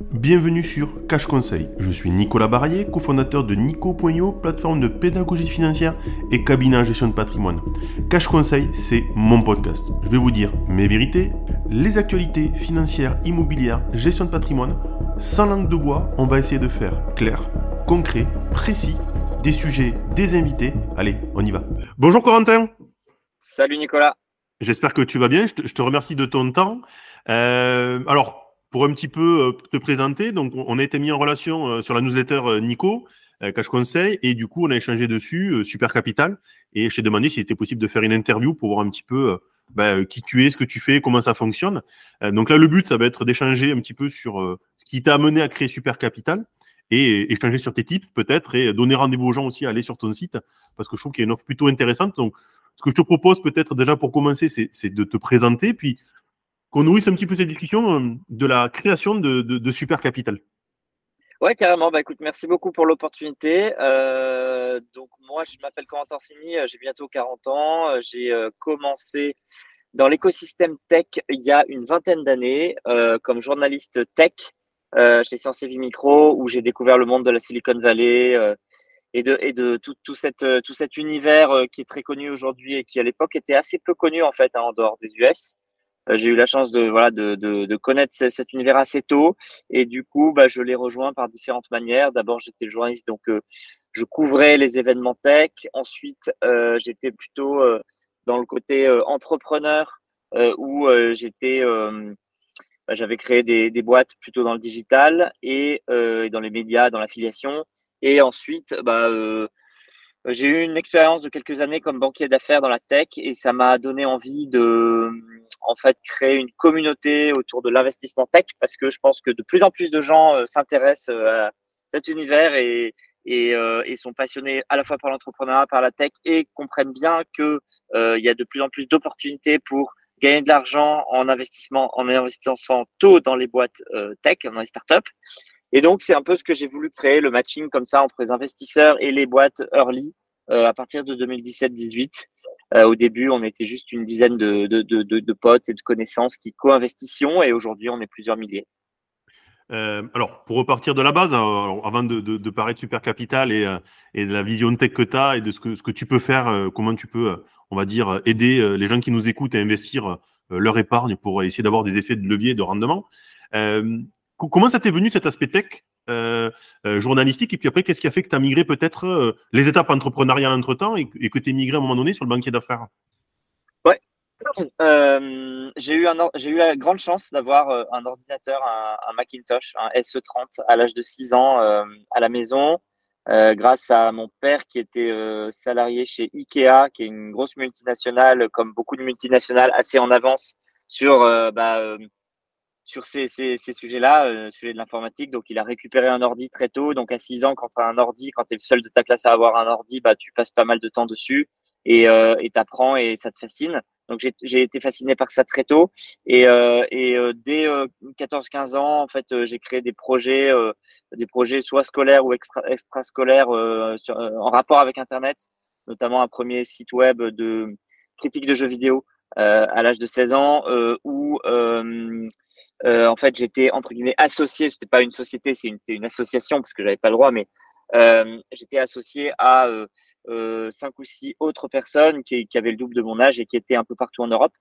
Bienvenue sur Cash Conseil. Je suis Nicolas Barrier, cofondateur de Nico.io, plateforme de pédagogie financière et cabinet en gestion de patrimoine. Cash Conseil, c'est mon podcast. Je vais vous dire mes vérités, les actualités financières, immobilières, gestion de patrimoine. Sans langue de bois, on va essayer de faire clair, concret, précis, des sujets, des invités. Allez, on y va. Bonjour Corentin. Salut Nicolas. J'espère que tu vas bien. Je te, remercie de ton temps. Euh, alors, pour un petit peu euh, te présenter, donc on a été mis en relation euh, sur la newsletter euh, Nico, Cash Conseil, et du coup on a échangé dessus, Super Capital, et je t'ai demandé s'il était possible de faire une interview pour voir un petit peu bah, qui tu es, ce que tu fais, comment ça fonctionne. donc là, le but, ça va être d'échanger un petit peu sur ce qui t'a amené à créer Super Capital et échanger sur tes tips peut-être et donner rendez-vous aux gens aussi à aller sur ton site parce que je trouve qu'il y a une offre plutôt intéressante. Donc, ce que je te propose peut-être déjà pour commencer, c'est de te présenter, puis qu'on nourrisse un petit peu cette discussion euh, de la création de, Super Capital. Ouais, carrément. Bah, écoute, merci beaucoup pour l'opportunité. Euh, donc, moi, je m'appelle Corentin Orsini, euh, j'ai bientôt 40 ans. J'ai commencé dans l'écosystème tech il y a une vingtaine d'années comme journaliste tech chez Sciences et Vie Micro, où j'ai découvert le monde de la Silicon Valley et de, de tout cet univers qui est très connu aujourd'hui et qui, à l'époque, était assez peu connu en fait hein, en dehors des US. Euh, j'ai eu la chance de voilà de, de, connaître cet univers assez tôt et du coup bah, je l'ai rejoint par différentes manières. D'abord j'étais journaliste donc euh, je couvrais les événements tech. Ensuite euh, j'étais plutôt dans le côté entrepreneur où j'étais bah, j'avais créé des, des, boîtes plutôt dans le digital et dans les médias, dans l'affiliation. Et ensuite, bah, j'ai eu une expérience de quelques années comme banquier d'affaires dans la tech et ça m'a donné envie de en fait créer une communauté autour de l'investissement tech parce que je pense que de plus en plus de gens euh, s'intéressent euh, à cet univers euh, et, sont passionnés à la fois par l'entrepreneuriat, par la tech et comprennent bien que il y a de plus en plus d'opportunités pour gagner de l'argent en investissement, en investissant tôt dans les boîtes tech, dans les startups. Et donc, c'est un peu ce que j'ai voulu créer, le matching comme ça entre les investisseurs et les boîtes early à partir de 2017-18. Euh, au début, on était juste une dizaine de, de, de, potes et de connaissances qui co-investissions et aujourd'hui, on est plusieurs milliers. Euh, alors, pour repartir de la base, hein, avant de, de, de, parler de Super Capital et, euh, et, de la vision tech que tu as et de ce que, ce que tu peux faire, comment tu peux, on va dire, aider les gens qui nous écoutent à investir leur épargne pour essayer d'avoir des effets de levier de rendement. comment ça t'est venu cet aspect tech? Euh, euh, journalistique. Et puis après, qu'est-ce qui a fait que tu as migré peut-être euh, les étapes entrepreneuriales entre-temps et, que tu es migré à un moment donné sur le banquier d'affaires? Ouais. j'ai eu, eu la grande chance d'avoir un ordinateur, un, Macintosh, un SE30 à l'âge de 6 ans à la maison. grâce à mon père qui était salarié chez Ikea, qui est une grosse multinationale, comme beaucoup de multinationales, assez en avance sur bah, sur ces, ces, sujets-là, euh, sujet de l'informatique. Donc, il a récupéré un ordi très tôt. Donc, à 6 ans, quand tu as un ordi, quand tu es le seul de ta classe à avoir un ordi, bah, tu passes pas mal de temps dessus et euh, tu apprends et ça te fascine. Donc, j'ai été fasciné par ça très tôt. Et, euh, euh, dès 14-15 euh, ans, en fait, j'ai créé des projets, des projets soit scolaires ou extra, extrascolaires en rapport avec Internet, notamment un premier site web de critique de jeux vidéo à l'âge de 16 ans euh, où euh, en fait j'étais entre guillemets associé, c'était pas une société, c'est une, association parce que j'avais pas le droit, mais j'étais associé à cinq ou six autres personnes qui, avaient le double de mon âge et qui étaient un peu partout en Europe.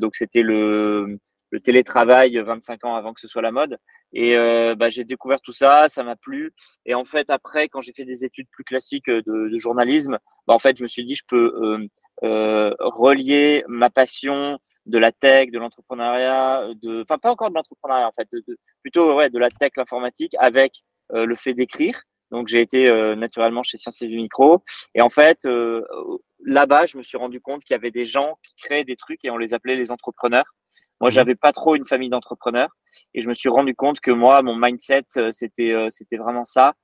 donc c'était le, télétravail 25 ans avant que ce soit la mode. Et bah, j'ai découvert tout ça, ça m'a plu. Et en fait, après, quand j'ai fait des études plus classiques de, journalisme, bah, en fait, je me suis dit, je peux euh, relier ma passion de la tech, de l'entrepreneuriat, de, enfin pas encore de l'entrepreneuriat en fait, de, plutôt ouais, de la tech, l'informatique avec euh, le fait d'écrire. Donc j'ai été euh, naturellement chez Sciences et Vie Micro et en fait euh, là-bas je me suis rendu compte qu'il y avait des gens qui créaient des trucs et on les appelait les entrepreneurs. Moi, mmh. j'avais pas trop une famille d'entrepreneurs et je me suis rendu compte que moi, mon mindset, c'était c'était vraiment ça.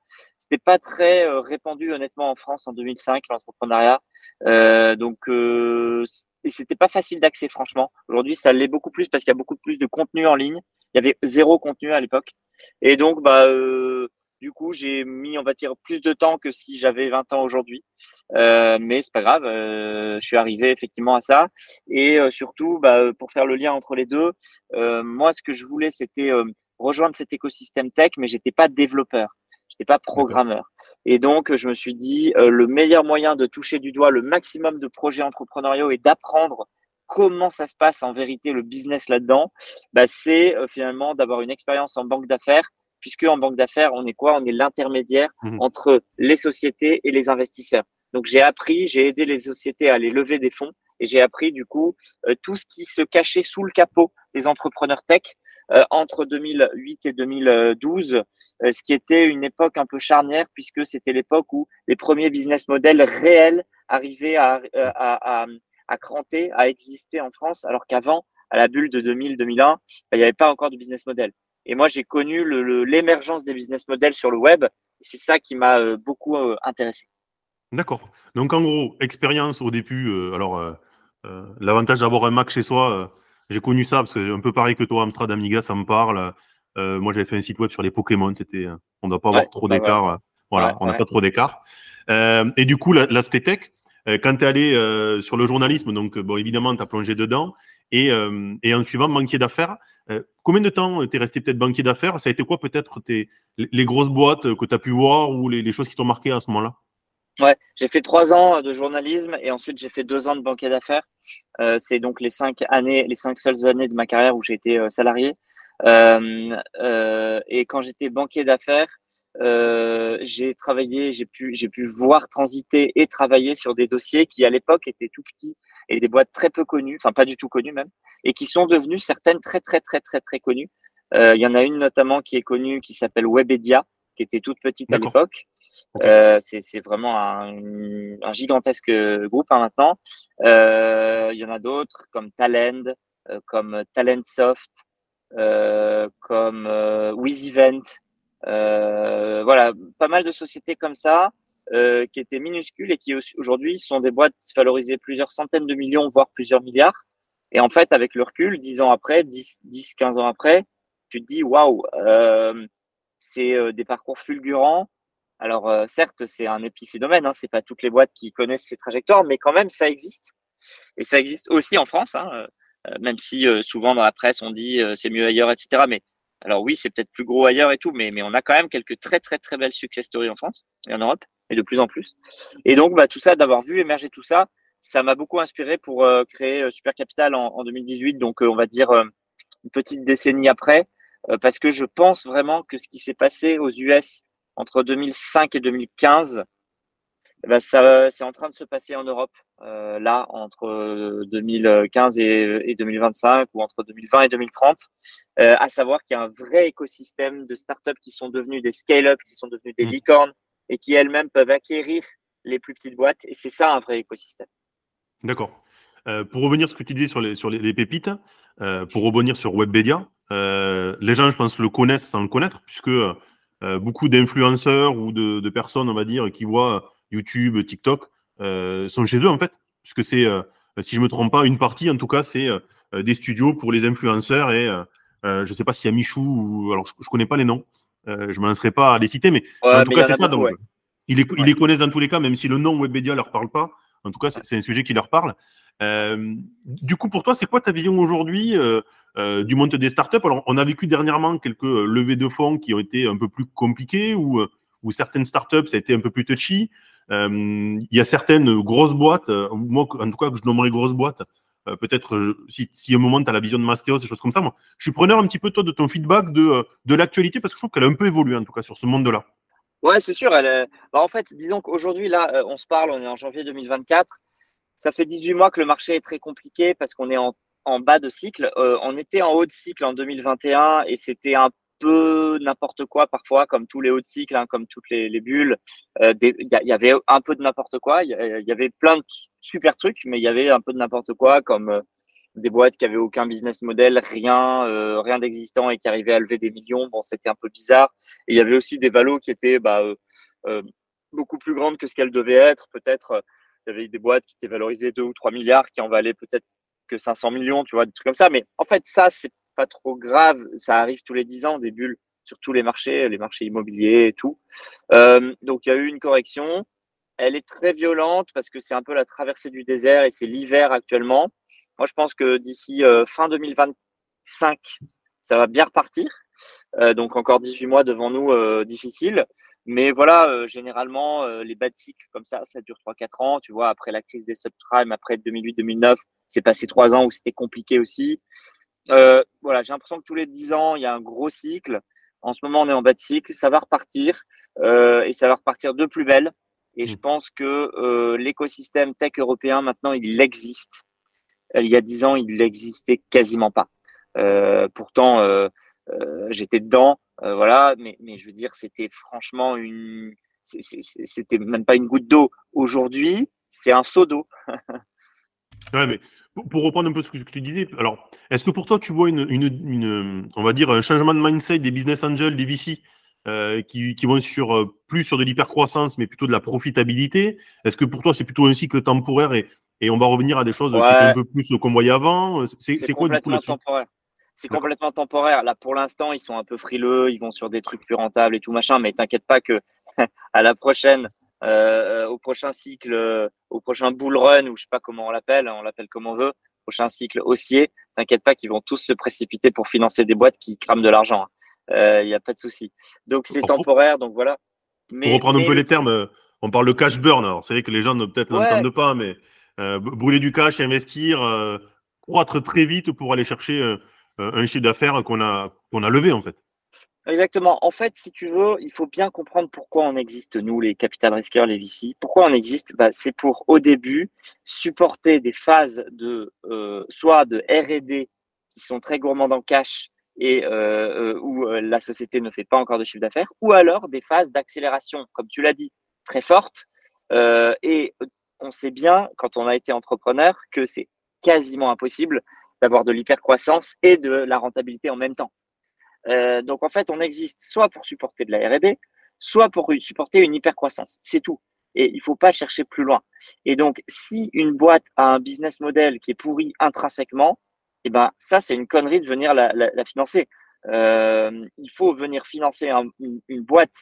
C'était pas très répandu honnêtement en France en 2005 l'entrepreneuriat. Euh, donc, euh, c'était pas facile d'accès, franchement. Aujourd'hui, ça l'est beaucoup plus parce qu'il y a beaucoup plus de contenu en ligne. Il y avait zéro contenu à l'époque. Et donc, bah, euh, du coup, j'ai mis, on va dire, plus de temps que si j'avais 20 ans aujourd'hui. Euh, mais c'est pas grave. Euh, je suis arrivé effectivement à ça. Et euh, surtout, bah, pour faire le lien entre les deux, moi, ce que je voulais, c'était rejoindre cet écosystème tech, mais j'étais pas développeur. Pas programmeur. Et donc, je me suis dit, euh, le meilleur moyen de toucher du doigt le maximum de projets entrepreneuriaux et d'apprendre comment ça se passe en vérité le business là-dedans, bah, c'est euh, finalement d'avoir une expérience en banque d'affaires, puisque en banque d'affaires, on est quoi? On est l'intermédiaire mmh entre les sociétés et les investisseurs. Donc j'ai appris, j'ai aidé les sociétés à aller lever des fonds et j'ai appris du coup euh, tout ce qui se cachait sous le capot des entrepreneurs tech entre 2008 et 2012, ce qui était une époque un peu charnière puisque c'était l'époque où les premiers business models réels arrivaient à, à, à, à cranter, à exister en France, alors qu'avant, à la bulle de 2000-2001, bah, il n'y avait pas encore de business model. Et moi, j'ai connu l'émergence des business models sur le web. C'est ça qui m'a euh, beaucoup euh, intéressé. D'accord. Donc, en gros, expérience au début. Euh, alors, l'avantage d'avoir un Mac chez soi, j'ai connu ça parce que un peu pareil que toi, Amstrad Amiga, ça me parle. moi, j'avais fait un site web sur les Pokémon. C'était, on ne doit pas avoir trop bah, d'écart. Voilà, on n'a pas trop d'écart. et du coup, l'aspect tech, euh, quand tu es allé euh, sur le journalisme, donc bon, évidemment, tu as plongé dedans, et, euh, et en suivant banquier d'affaires, combien de temps tu es resté peut-être banquier d'affaires? Ça a été quoi peut-être les grosses boîtes que tu as pu voir ou les, choses qui t'ont marqué à ce moment-là? Ouais, j'ai fait trois ans de journalisme et ensuite j'ai fait deux ans de banquier d'affaires. Euh, c'est donc les cinq années, les cinq seules années de ma carrière où j'ai été salarié. Euh, euh, et quand j'étais banquier d'affaires, euh, j'ai travaillé, j'ai pu, j'ai pu voir transiter et travailler sur des dossiers qui à l'époque étaient tout petits et des boîtes très peu connues, enfin pas du tout connues même, et qui sont devenues certaines très très très très très connues. Euh, il y en a une notamment qui est connue qui s'appelle Webedia, qui était toute petite à l'époque. Euh, c'est vraiment un, un, gigantesque groupe hein, maintenant. Euh, il y en a d'autres comme Talend, euh, comme Talentsoft, comme WizEvent, voilà, pas mal de sociétés comme ça qui étaient minuscules et qui aujourd'hui sont des boîtes valorisées plusieurs centaines de millions, voire plusieurs milliards. Et en fait, avec le recul, 10 ans après, 10, 10 15 ans après, tu te dis waouh, c'est euh, des parcours fulgurants. Alors euh, certes, c'est un épiphénomène, hein, c'est pas toutes les boîtes qui connaissent ces trajectoires, mais quand même, ça existe. Et ça existe aussi en France, hein, même si souvent dans la presse on dit c'est mieux ailleurs, etc. Mais alors oui, c'est peut-être plus gros ailleurs et tout, mais, mais on a quand même quelques très très très belles success stories en France et en Europe, et de plus en plus. Et donc bah, tout ça, d'avoir vu émerger tout ça, ça m'a beaucoup inspiré pour euh, créer euh, Super Capital en, en 2018, donc euh, on va dire une petite décennie après, parce que je pense vraiment que ce qui s'est passé aux US entre 2005 et 2015, eh ben, ça, c'est en train de se passer en Europe, euh, là, entre 2015 et, et, 2025 ou entre 2020 et 2030, euh, à savoir qu'il y a un vrai écosystème de startups qui sont devenus des scale-up, qui sont devenus des mmh. licornes et qui elles-mêmes peuvent acquérir les plus petites boîtes. Et c'est ça un vrai écosystème. D'accord. Euh, pour revenir sur ce que tu disais sur les, sur les, les pépites, euh, pour rebondir sur Webmedia, euh, les gens, je pense, le connaissent sans le connaître, puisque euh, beaucoup d'influenceurs ou de, de, personnes, on va dire, qui voient YouTube, TikTok, euh, sont chez eux en fait, puisque c'est, euh, si je me trompe pas, une partie en tout cas, c'est euh, des studios pour les influenceurs et je ne sais pas s'il y a Michou ou alors je, ne connais pas les noms, je m'en serais pas à les citer, mais ouais, en tout cas c'est ça. donc, ouais. ils, les, ils les connaissent dans tous les cas, même si le nom Webmedia leur parle pas. En tout cas, c'est un sujet qui leur parle. Euh, du coup, pour toi, c'est quoi ta vision aujourd'hui euh, euh, du monde des startups Alors, on a vécu dernièrement quelques levées de fonds qui ont été un peu plus compliquées ou, ou certaines startups, ça a été un peu plus touchy. Euh, il y a certaines grosses boîtes, euh, moi en tout cas que je nommerais grosses boîtes, euh, peut-être si, à un moment tu as la vision de Mastéos, des choses comme ça, moi, je suis preneur un petit peu toi de ton feedback de, l'actualité parce que je trouve qu'elle a un peu évolué en tout cas sur ce monde-là. Ouais, c'est sûr. Bah, en fait, disons qu'aujourd'hui, là, on se parle, on est en janvier 2024. Ça fait 18 mois que le marché est très compliqué parce qu'on est en, en, bas de cycle. Euh, on était en haut de cycle en 2021 et c'était un peu n'importe quoi parfois, comme tous les hauts de cycle, hein, comme toutes les, les bulles. Il euh, y, y, avait un peu de n'importe quoi. Il y, avait plein de super trucs, mais il y avait un peu de n'importe quoi, comme euh, des boîtes qui avaient aucun business model, rien, rien d'existant et qui arrivaient à lever des millions. Bon, c'était un peu bizarre. Et il y avait aussi des valos qui étaient bah, beaucoup plus grandes que ce qu'elles devaient être. Peut-être, il y avait des boîtes qui étaient valorisées 2 ou 3 milliards, qui en valaient peut-être que 500 millions, tu vois, des trucs comme ça. Mais en fait, ça, c'est pas trop grave. Ça arrive tous les 10 ans, des bulles sur tous les marchés, les marchés immobiliers et tout. Euh, donc, il y a eu une correction. Elle est très violente parce que c'est un peu la traversée du désert et c'est l'hiver actuellement. Moi, je pense que d'ici euh, fin 2025, ça va bien repartir. donc encore 18 mois devant nous difficiles. Mais voilà, généralement, les bas de cycle comme ça, ça dure 3-4 ans. Tu vois, après la crise des subprimes, après 2008-2009, c'est passé 3 ans où c'était compliqué aussi. voilà, j'ai l'impression que tous les 10 ans, il y a un gros cycle. En ce moment, on est en bas de cycle. Ça va repartir et ça va repartir de plus belle. Et je mmh. pense que l'écosystème tech européen, maintenant, il existe. Il y a 10 ans, il n'existait quasiment pas. pourtant, j'étais dedans. Euh, voilà, mais, mais je veux dire, c'était franchement une. C'était même pas une goutte d'eau. Aujourd'hui, c'est un seau d'eau. ouais, mais pour, reprendre un peu ce que tu disais, alors, est-ce que pour toi, tu vois une, une, une, on va dire, un changement de mindset des business angels, des VC, euh, qui, qui, vont sur euh, plus sur de l'hypercroissance, mais plutôt de la profitabilité? Est-ce que pour toi, c'est plutôt un cycle temporaire et, et on va revenir à des choses qui étaient un peu plus qu'on voyait avant? C'est quoi du coup temporaire. C'est complètement temporaire. Là, pour l'instant, ils sont un peu frileux, ils vont sur des trucs plus rentables et tout machin, mais t'inquiète pas que à la prochaine, euh, au prochain cycle, au prochain bull run, ou je sais pas comment on l'appelle, on l'appelle comme on veut, prochain cycle haussier, t'inquiète pas qu'ils vont tous se précipiter pour financer des boîtes qui crament de l'argent. Il hein. n'y euh, a pas de souci. Donc c'est temporaire, donc voilà. Mais, pour reprendre un peu les termes, euh, on parle de cash burn. Alors c'est vrai que les gens ne peut-être l'entendent pas, mais brûler du cash, investir, croître très vite pour aller chercher euh, un chiffre d'affaires qu'on a, qu'on a levé en fait. Exactement. En fait, si tu veux, il faut bien comprendre pourquoi on existe, nous, les capital risqueurs, les VC. Pourquoi on existe? Bah, C'est pour, au début, supporter des phases de euh, soit de RD qui sont très gourmands en cash et euh, où la société ne fait pas encore de chiffre d'affaires, ou alors des phases d'accélération, comme tu l'as dit, très fortes. et on sait bien, quand on a été entrepreneur, que c'est quasiment impossible d'avoir de l'hypercroissance et de la rentabilité en même temps. Euh, donc en fait, on existe soit pour supporter de la R&D, soit pour supporter une hypercroissance. C'est tout. Et il ne faut pas chercher plus loin. Et donc, si une boîte a un business model qui est pourri intrinsèquement, eh ben, ça, c'est une connerie de venir la, financer. Euh, il faut venir financer une, boîte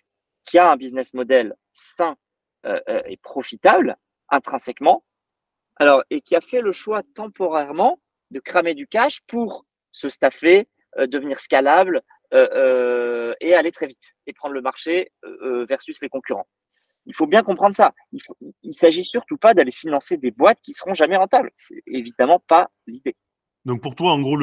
qui a un business model sain euh, et profitable intrinsèquement, alors, et qui a fait le choix temporairement de cramer du cash pour se staffer, devenir scalable euh, euh, et aller très vite et prendre le marché versus les concurrents. Il faut bien comprendre ça. Il ne s'agit surtout pas d'aller financer des boîtes qui seront jamais rentables. C'est évidemment pas l'idée. Donc pour toi, en gros,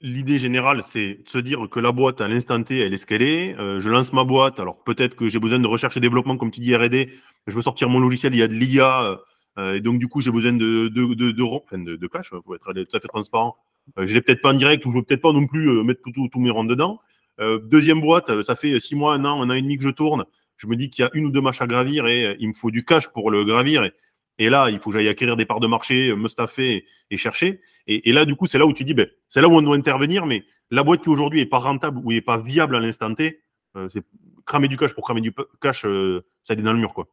l'idée générale, c'est de se dire que la boîte, à l'instant T, elle est ce je lance ma boîte. Alors peut-être que j'ai besoin de recherche et développement, comme tu dis, R&D. Je veux sortir mon logiciel, il y a de l'IA. Euh, et donc, du coup, j'ai besoin de, de, de, de, enfin, de, de cash, pour être tout à fait transparent. Euh, je l'ai peut-être pas en direct ou je veux peut-être pas non plus euh, mettre tous mes rangs dedans. deuxième boîte, ça fait six mois, un an, un an et demi que je tourne. Je me dis qu'il y a une ou deux marches à gravir et il me faut du cash pour le gravir. Et, là, il faut que j'aille acquérir des parts de marché, me staffer et, chercher. Et, là, du coup, c'est là où tu dis, ben, c'est là où on doit intervenir. Mais la boîte qui aujourd'hui est pas rentable ou est pas viable à l'instant T, c'est cramer du cash pour cramer du cash, ça est dans le mur, quoi.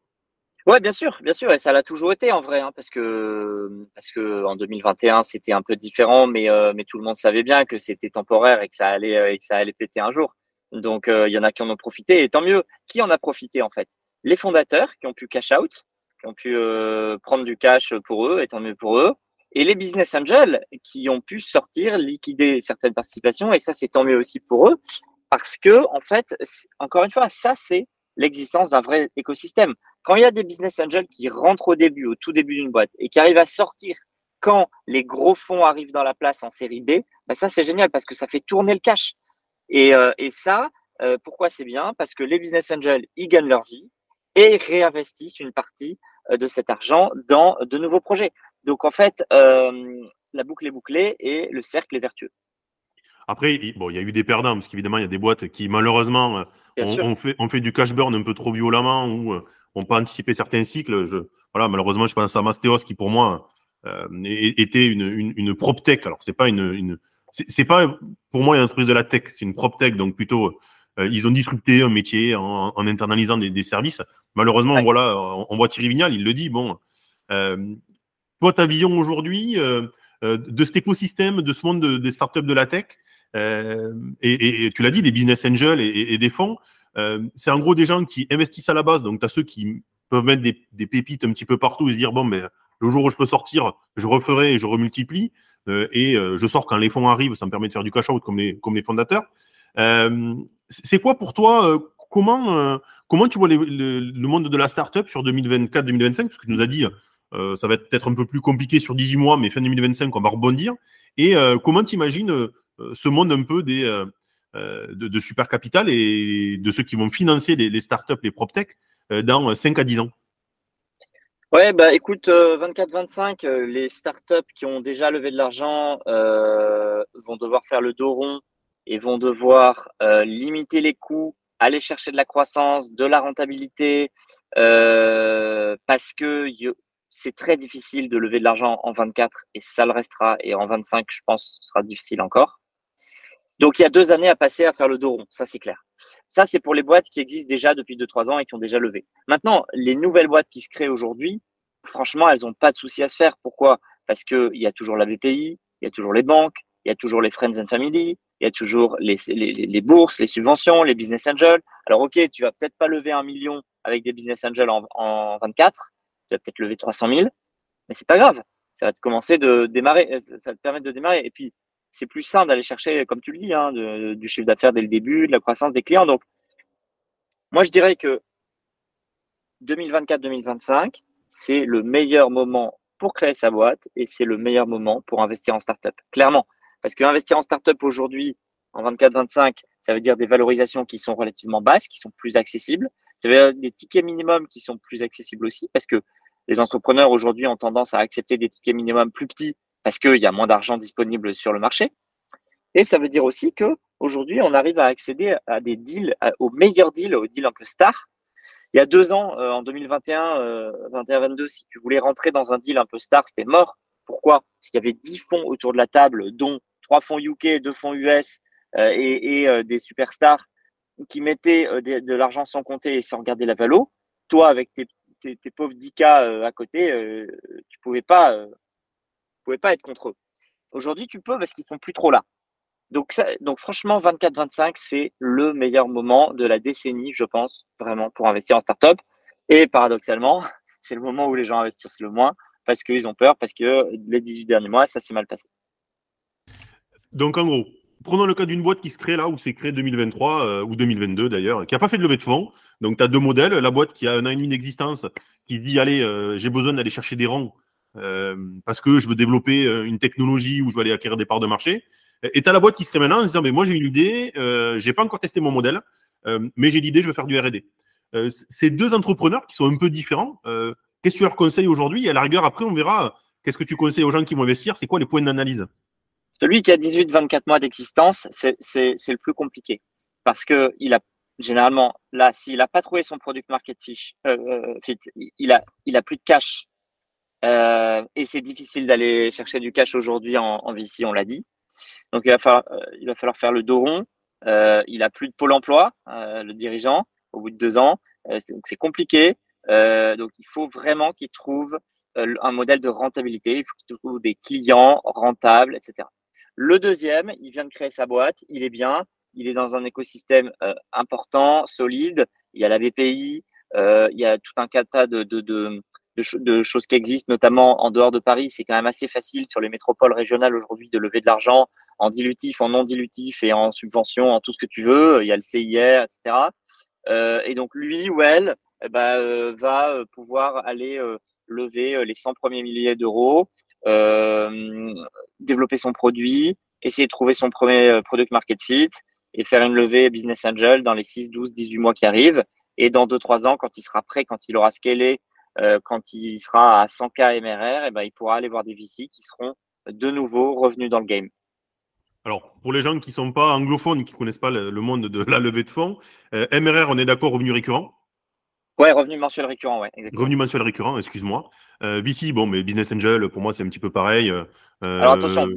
Ouais, bien sûr, bien sûr, et ça l'a toujours été en vrai, hein, parce que parce que en 2021 c'était un peu différent, mais euh, mais tout le monde savait bien que c'était temporaire et que ça allait euh, et que ça allait péter un jour. Donc euh, il y en a qui en ont profité, et tant mieux. Qui en a profité en fait? Les fondateurs qui ont pu cash out, qui ont pu prendre du cash pour eux, et tant mieux pour eux. Et les business angels qui ont pu sortir, liquider certaines participations, et ça c'est tant mieux aussi pour eux, parce que en fait, encore une fois, ça c'est l'existence d'un vrai écosystème. Quand il y a des business angels qui rentrent au début, au tout début d'une boîte, et qui arrivent à sortir quand les gros fonds arrivent dans la place en série B, ben ça c'est génial parce que ça fait tourner le cash. Et, euh, ça, euh, pourquoi c'est bien? Parce que les business angels, ils gagnent leur vie et réinvestissent une partie euh, de cet argent dans de nouveaux projets. Donc en fait, la boucle est bouclée et le cercle est vertueux. Après, bon, il y a eu des perdants, parce qu'évidemment, il y a des boîtes qui, malheureusement, on, fait, on fait du cash burn un peu trop violemment ou on peut anticiper certains cycles. Je, voilà, malheureusement, je pense à Mastéos qui, pour moi, euh, était une, une, une prop tech. Alors, c'est pas une, une c'est pas pour moi une entreprise de la tech, c'est une prop tech, donc plutôt euh, ils ont disrupté un métier en, en internalisant des, des, services. Malheureusement, voilà, on, voit Thierry Vignal, il le dit. Bon, euh, toi, ta vision aujourd'hui de cet écosystème, de ce monde de, des startups de la tech, et, et, tu l'as dit, des business angels et, et des fonds. Euh, c'est en gros des gens qui investissent à la base. Donc, tu as ceux qui peuvent mettre des, pépites un petit peu partout et se dire, bon, mais le jour où je peux sortir, je referai et je remultiplie. Euh, et euh, je sors quand les fonds arrivent, ça me permet de faire du cash out comme les, comme fondateurs. c'est quoi pour toi comment, comment tu vois le, monde de la startup sur 2024-2025 Parce que tu nous as dit, ça va être peut-être un peu plus compliqué sur 18 mois, mais fin 2025, on va rebondir. Et comment tu imagines ce monde un peu des, de, de, super capital et de ceux qui vont financer les, startups, les PropTech dans 5 à 10 ans Ouais, bah écoute, 24-25, euh, euh, les startups qui ont déjà levé de l'argent euh, vont devoir faire le dos rond et vont devoir limiter les coûts, aller chercher de la croissance, de la rentabilité, parce que c'est très difficile de lever de l'argent en 24 et ça le restera. Et en 25, je pense, ce sera difficile encore. Donc il y a deux années à passer à faire le dos rond, ça c'est clair. Ça, c'est pour les boîtes qui existent déjà depuis 2-3 ans et qui ont déjà levé. Maintenant, les nouvelles boîtes qui se créent aujourd'hui, franchement, elles n'ont pas de souci à se faire. Pourquoi? Parce qu'il y a toujours la BPI, il y a toujours les banques, il y a toujours les Friends and Family, il y a toujours les, bourses, les subventions, les business angels. Alors, OK, tu vas peut-être pas lever un million avec des business angels en, en 24, tu vas peut-être lever 300 000, mais c'est pas grave. Ça va te de démarrer, ça va te permettre de démarrer. Et puis, c'est plus simple d'aller chercher, comme tu le dis, hein, du chiffre d'affaires dès le début, de la croissance des clients. Donc, moi, je dirais que 2024-2025, c'est le meilleur moment pour créer sa boîte et c'est le meilleur moment pour investir en startup. Clairement. Parce que investir en startup aujourd'hui, en 24-25, ça veut dire des valorisations qui sont relativement basses, qui sont plus accessibles. Ça veut dire des tickets minimums qui sont plus accessibles aussi parce que les entrepreneurs aujourd'hui ont tendance à accepter des tickets minimums plus petits parce qu'il y a moins d'argent disponible sur le marché. Et ça veut dire aussi que aujourd'hui, on arrive à accéder à des deals, aux meilleurs deals, aux deals un peu stars. Il y a deux ans, euh, en 2021, 21-22, euh, si tu voulais rentrer dans un deal un peu star, c'était mort. Pourquoi? Parce qu'il y avait dix fonds autour de la table, dont trois fonds UK, deux fonds US euh, et, des superstars qui mettaient de, l'argent sans compter et sans regarder la valo. Toi, avec tes, pauvres 10K à côté, tu pouvais pas pouvais pas être contre eux. Aujourd'hui, tu peux parce qu'ils sont plus trop là. Donc, donc franchement, 24-25, c'est le meilleur moment de la décennie, je pense, vraiment, pour investir en startup. Et paradoxalement, c'est le moment où les gens investissent le moins parce qu'ils ont peur, parce que les 18 derniers mois, ça s'est mal passé. Donc, en gros, prenons le cas d'une boîte qui se crée là, où c'est créé 2023 euh, ou 2022 d'ailleurs, qui n'a pas fait de levée de fonds. Donc, tu as deux modèles. La boîte qui a un an et demi d'existence, qui dit Allez, euh, j'ai besoin d'aller chercher des rangs parce que je veux développer euh, une technologie où je veux aller acquérir des parts de marché. Et tu as la boîte qui se crée maintenant en disant, mais moi j'ai une idée, euh, j'ai pas encore testé mon modèle, euh, mais j'ai l'idée, je veux faire du R&D. Euh, ces deux entrepreneurs qui sont un peu différents, qu'est-ce que tu leur conseilles aujourd'hui? Et à la rigueur, après, on verra qu'est-ce que tu conseilles aux gens qui vont investir, c'est quoi les points d'analyse? Celui qui a 18-24 mois d'existence, c'est le plus compliqué. Parce que il a généralement, là, s'il n'a pas trouvé son product market fit, il a, il a plus de cash euh, et c'est difficile d'aller chercher du cash aujourd'hui en, en, VC, on l'a dit. Donc, il va falloir, euh, il va falloir faire le dos rond. Euh, il a plus de pôle emploi, euh, le dirigeant, au bout de deux ans. donc, c'est compliqué. donc, il faut vraiment qu'il trouve un modèle de rentabilité. Il faut qu'il trouve des clients rentables, etc. Le deuxième, il vient de créer sa boîte. Il est bien. Il est dans un écosystème important, solide. Il y a la BPI. il y a tout un tas de, de, de de, choses qui existent, notamment en dehors de Paris. C'est quand même assez facile sur les métropoles régionales aujourd'hui de lever de l'argent en dilutif, en non dilutif et en subvention, en tout ce que tu veux. Il y a le CIR, etc. Euh, et donc lui ou elle eh ben, euh, va euh, pouvoir aller lever les 100 premiers milliers d'euros, développer son produit, essayer de trouver son premier product market fit et faire une levée business angel dans les 6, 12, 18 mois qui arrivent. Et dans 2-3 ans, quand il sera prêt, quand il aura scalé euh, quand il sera à 100K MRR, et ben, il pourra aller voir des VC qui seront de nouveau revenus dans le game. Alors, pour les gens qui ne sont pas anglophones, qui ne connaissent pas le, monde de la levée de fonds, euh, MRR, on est d'accord, revenu récurrent? Ouais, revenu mensuel récurrent, ouais. Revenu mensuel récurrent, excuse-moi. Euh, VC, bon, mais Business Angel, pour moi, c'est un petit peu pareil. Alors attention,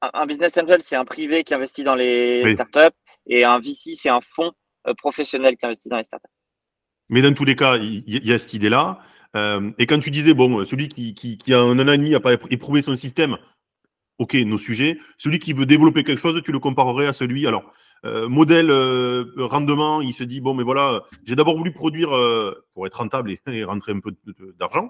un Business Angel, c'est un privé qui investit dans les startups et un VC, c'est un fonds professionnel qui investit dans les startups. Mais dans tous les cas, il y, a cette idée-là. Euh, et quand tu disais, bon, celui qui, qui, qui a un an et demi n'a pas éprouvé son système, ok, nos sujets. Celui qui veut développer quelque chose, tu le comparerais à celui. Alors, euh, modèle euh, rendement, il se dit bon, mais voilà, j'ai d'abord voulu produire euh, pour être rentable et, rentrer un peu d'argent,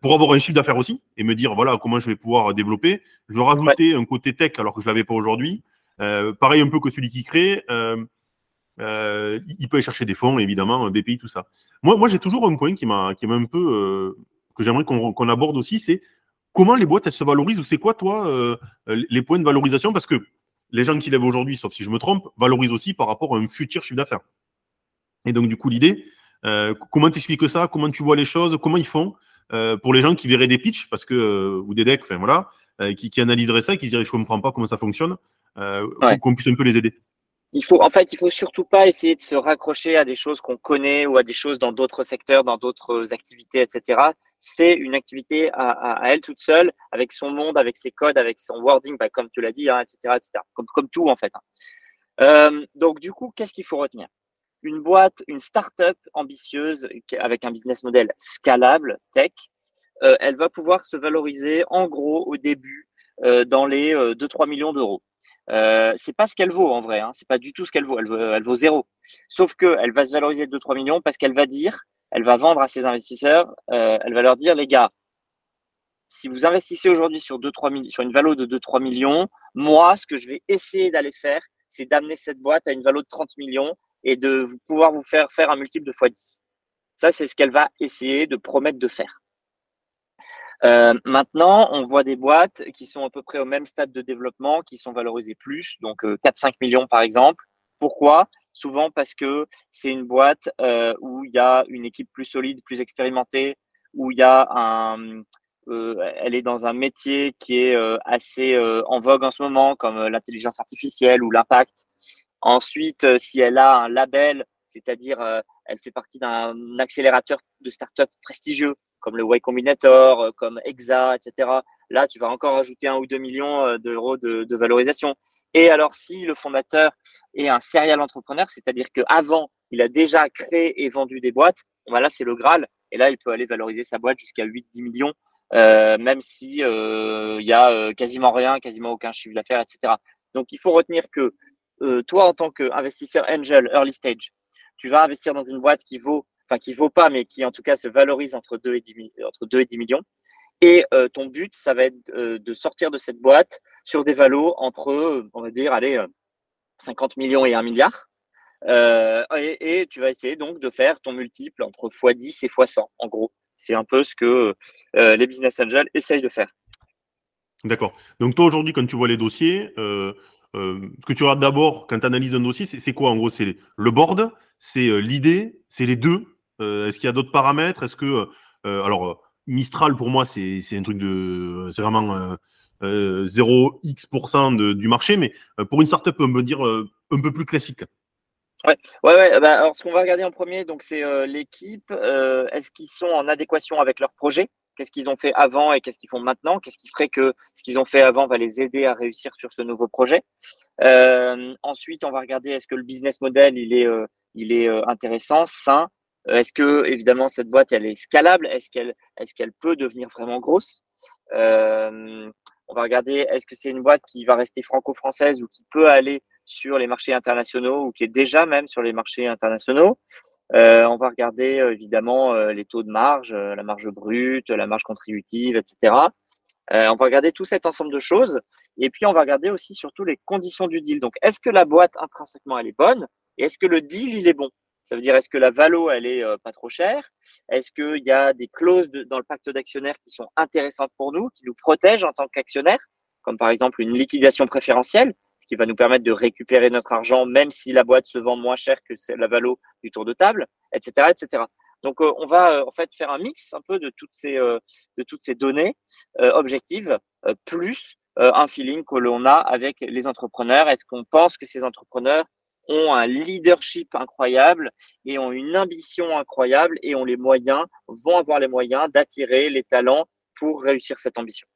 pour avoir un chiffre d'affaires aussi et me dire voilà comment je vais pouvoir développer. Je veux rajouter un côté tech alors que je l'avais pas aujourd'hui. pareil un peu que celui qui crée, il peut aller chercher des fonds, évidemment, BPI, tout ça. Moi, moi j'ai toujours un point qui m'a un peu que j'aimerais qu'on aborde aussi, c'est comment les boîtes elles se valorisent ou c'est quoi toi les points de valorisation? Parce que les gens qui lèvent aujourd'hui, sauf si je me trompe, valorisent aussi par rapport à un futur chiffre d'affaires. Et donc du coup l'idée, comment tu expliques ça, comment tu vois les choses, comment ils font euh, pour les gens qui verraient des pitchs parce que, euh, ou des decks, enfin voilà, euh, qui, qui, analyseraient ça et qui diraient je comprends pas comment ça fonctionne, qu'on puisse un peu les aider. Il faut, en fait, il faut surtout pas essayer de se raccrocher à des choses qu'on connaît ou à des choses dans d'autres secteurs, dans d'autres activités, etc. C'est une activité à, elle toute seule, avec son monde, avec ses codes, avec son wording, bah, comme tu l'as dit, hein, etc., etc. Comme, tout en fait. Hein. donc du coup, qu'est-ce qu'il faut retenir? Une boîte, une start-up ambitieuse avec un business model scalable, tech, euh, elle va pouvoir se valoriser en gros au début euh, dans les 2-3 euh, millions d'euros. Euh, c'est pas ce qu'elle vaut en vrai, hein, c'est pas du tout ce qu'elle vaut, elle, elle, vaut zéro. Sauf qu'elle va se valoriser de 2-3 millions parce qu'elle va dire, elle va vendre à ses investisseurs, elle va leur dire, les gars, si vous investissez aujourd'hui sur, sur une valeur de 2-3 millions, moi, ce que je vais essayer d'aller faire, c'est d'amener cette boîte à une valeur de 30 millions et de pouvoir vous faire faire un multiple de x10. Ça, c'est ce qu'elle va essayer de promettre de faire. Euh, maintenant, on voit des boîtes qui sont à peu près au même stade de développement, qui sont valorisées plus, donc 4-5 euh, millions par exemple. Pourquoi? Souvent parce que c'est une boîte euh, où il y a une équipe plus solide, plus expérimentée, où il y a un, elle est dans un métier qui est assez en vogue en ce moment, comme l'intelligence artificielle ou l'impact. Ensuite, si elle a un label, c'est-à-dire elle fait partie d'un accélérateur de start-up prestigieux, comme le Y Combinator, euh, comme EXA, etc. Là, tu vas encore ajouter un ou deux millions d'euros de, valorisation. Et alors, si le fondateur est un serial entrepreneur, c'est-à-dire qu'avant, il a déjà créé et vendu des boîtes, ben là, c'est le Graal. Et là, il peut aller valoriser sa boîte jusqu'à 8-10 millions, même si il y a quasiment rien, quasiment aucun chiffre d'affaires, etc. Donc, il faut retenir que euh, toi, en tant qu'investisseur angel, early stage, tu vas investir dans une boîte qui vaut, enfin qui vaut pas, mais qui en tout cas se valorise entre 2 et 10, entre 2 et 10 millions. Et euh, ton but, ça va être euh, de sortir de cette boîte sur des valos entre, on va dire, allez, 50 millions et 1 milliard. Et, et, tu vas essayer donc de faire ton multiple entre x10 et x100, en gros. C'est un peu ce que les business angels essayent de faire. D'accord. Donc toi, aujourd'hui, quand tu vois les dossiers, euh, ce que tu regardes d'abord quand tu analyses un dossier, c'est quoi en gros? C'est le board, c'est euh, l'idée, c'est les deux? Euh, est-ce qu'il y a d'autres paramètres? Est-ce que. alors, Mistral, pour moi, c'est un truc de. C'est vraiment 0x% du marché, mais pour une startup, on peut dire un peu plus classique. Ouais, ouais. Bah, alors, ce qu'on va regarder en premier, c'est l'équipe. Est-ce qu'ils sont en adéquation avec leur projet qu'est-ce qu'ils ont fait avant et qu'est-ce qu'ils font maintenant, qu'est-ce qui ferait que ce qu'ils ont fait avant va les aider à réussir sur ce nouveau projet? Euh, ensuite, on va regarder est-ce que le business model il est, euh, il est euh, intéressant, sain? Est-ce que évidemment cette boîte elle est scalable? Est-ce qu'elle peut devenir vraiment grosse? On va regarder est-ce que c'est une boîte qui va rester franco-française ou qui peut aller sur les marchés internationaux ou qui est déjà même sur les marchés internationaux? Euh, on va regarder euh, évidemment euh, les taux de marge, la marge brute, la marge contributive, etc. on va regarder tout cet ensemble de choses. Et puis, on va regarder aussi surtout les conditions du deal. Donc, est-ce que la boîte intrinsèquement, elle est bonne? Et est-ce que le deal, il est bon? Ça veut dire, est-ce que la valo, elle est pas trop chère? Est-ce qu'il y a des clauses dans le pacte d'actionnaires qui sont intéressantes pour nous, qui nous protègent en tant qu'actionnaires? Comme par exemple une liquidation préférentielle ce qui va nous permettre de récupérer notre argent, même si la boîte se vend moins cher que la valo du tour de table, etc., etc. Donc, euh, on va euh, en fait faire un mix un peu de toutes ces, euh, de toutes ces données objectives, plus un feeling que l'on a avec les entrepreneurs. Est-ce qu'on pense que ces entrepreneurs ont un leadership incroyable et ont une ambition incroyable et ont les moyens, vont avoir les moyens d'attirer les talents pour réussir cette ambition.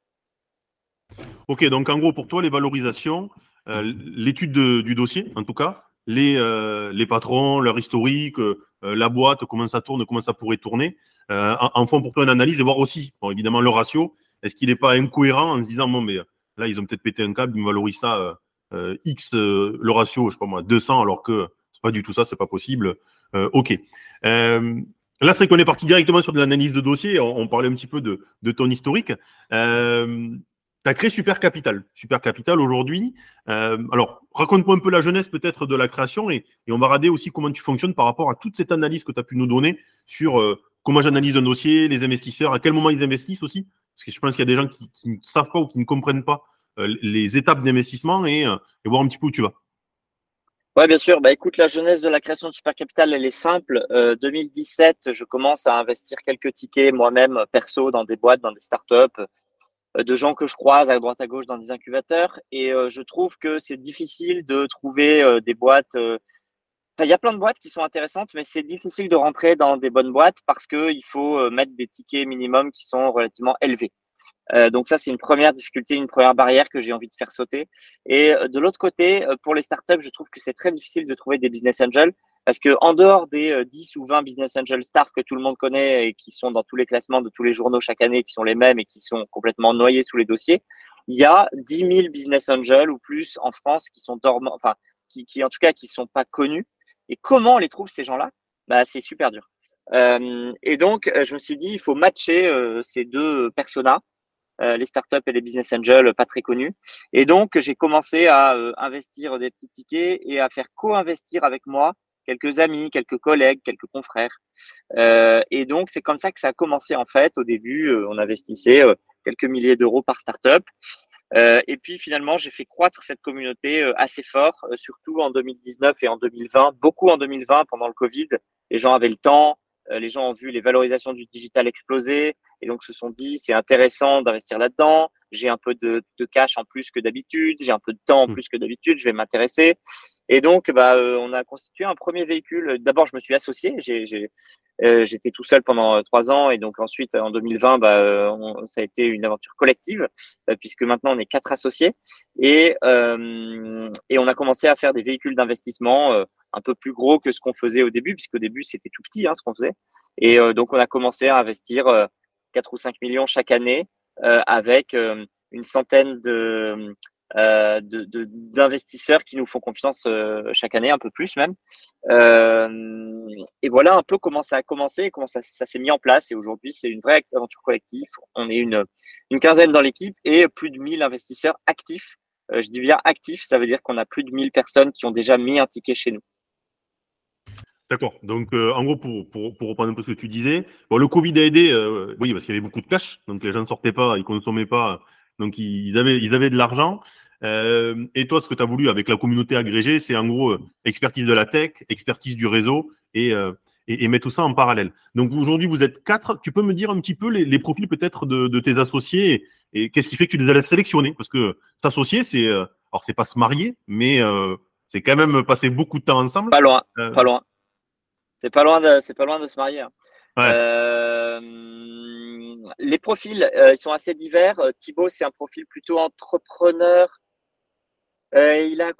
Ok, donc en gros, pour toi, les valorisations, euh, l'étude du dossier, en tout cas, les, euh, les patrons, leur historique, euh, la boîte, comment ça tourne, comment ça pourrait tourner, en, font pour toi une analyse et voir aussi, évidemment, le ratio. Est-ce qu'il n'est pas incohérent en se disant, bon, mais là, ils ont peut-être pété un câble, ils me valorisent ça X, le ratio, je sais pas moi, 200, alors que c'est pas du tout ça, c'est pas possible. ok. Là, c'est qu'on est parti directement sur de l'analyse de dossier. On, parlait un petit peu de, ton historique. Euh, tu as créé Super Capital. Super Capital aujourd'hui. Euh, alors, raconte-moi un peu la jeunesse peut-être de la création et, on va regarder aussi comment tu fonctionnes par rapport à toute cette analyse que tu as pu nous donner sur euh, comment j'analyse un dossier, les investisseurs, à quel moment ils investissent aussi. Parce que je pense qu'il y a des gens qui, ne savent pas ou qui ne comprennent pas euh, les étapes d'investissement et, et, voir un petit peu où tu vas. Oui, bien sûr. Bah, écoute, la jeunesse de la création de Super Capital, elle est simple. 2017, je commence à investir quelques tickets moi-même perso dans des boîtes, dans des startups euh, de gens que je croise à droite à gauche dans des incubateurs et euh, je trouve que c'est difficile de trouver euh, des boîtes. Enfin, il y a plein de boîtes qui sont intéressantes, mais c'est difficile de rentrer dans des bonnes boîtes parce qu'il faut mettre des tickets minimums qui sont relativement élevés. Donc ça, c'est une première difficulté, une première barrière que j'ai envie de faire sauter. Et de l'autre côté, pour les startups, je trouve que c'est très difficile de trouver des business angels parce que en dehors des 10 euh, ou 20 business angel stars que tout le monde connaît et qui sont dans tous les classements de tous les journaux chaque année, qui sont les mêmes et qui sont complètement noyés sous les dossiers, il y a 10 000 business angels ou plus en France qui sont dormants, enfin, qui, qui en tout cas qui sont pas connus. Et comment on les trouve ces gens-là? Bah, c'est super dur. Euh, et donc, euh, je me suis dit, il faut matcher ces deux personas, les startups et les business angels pas très connus. Et donc, j'ai commencé à investir des petits tickets et à faire co-investir avec moi quelques amis, quelques collègues, quelques confrères. Euh, et donc, c'est comme ça que ça a commencé en fait. Au début, euh, on investissait euh, quelques milliers d'euros par startup. et puis finalement, j'ai fait croître cette communauté assez fort, surtout en 2019 et en 2020. Beaucoup en 2020 pendant le Covid. Les gens avaient le temps, les gens ont vu les valorisations du digital exploser et donc se sont dit c'est intéressant d'investir là-dedans j'ai un peu de, de, cash en plus que d'habitude, j'ai un peu de temps en mmh. plus que d'habitude, je vais m'intéresser. Et donc, bah, euh, on a constitué un premier véhicule. D'abord, je me suis associé. J'ai, euh, j'étais tout seul pendant euh, trois ans et donc ensuite en 2020 bah, ça a été une aventure collective puisque maintenant on est quatre associés et et on a commencé à faire des véhicules d'investissement un peu plus gros que ce qu'on faisait au début puisqu'au début c'était tout petit hein, ce qu'on faisait et donc on a commencé à investir 4 ou 5 millions chaque année euh, avec euh, une centaine de euh, d'investisseurs qui nous font confiance chaque année, un peu plus même. et voilà un peu comment ça a commencé, comment ça, ça s'est mis en place. Et aujourd'hui, c'est une vraie aventure collective. On est une, une quinzaine dans l'équipe et plus de 1000 investisseurs actifs. je dis bien actifs, ça veut dire qu'on a plus de 1000 personnes qui ont déjà mis un ticket chez nous. D'accord. Donc, euh, en gros, pour, pour, pour, reprendre un peu ce que tu disais, bon, le Covid a aidé, euh, oui, parce qu'il y avait beaucoup de cash, donc les gens ne sortaient pas, ils consommaient pas, donc ils avaient, ils avaient de l'argent. Euh, et toi, ce que tu as voulu avec la communauté agrégée, c'est en gros expertise de la tech, expertise du réseau et, et, et mettre tout ça en parallèle. Donc aujourd'hui, vous êtes quatre. Tu peux me dire un petit peu les, les profils peut-être de, de, tes associés et, qu'est-ce qui fait que tu les as sélectionnés? Parce que s'associer, c'est alors c'est pas se marier, mais c'est quand même passer beaucoup de temps ensemble. Pas loin, pas loin. C'est pas loin de, c'est pas loin de se marier. Hein. Euh, les profils, euh, ils sont assez divers. Euh, Thibaut, c'est un profil plutôt entrepreneur. il a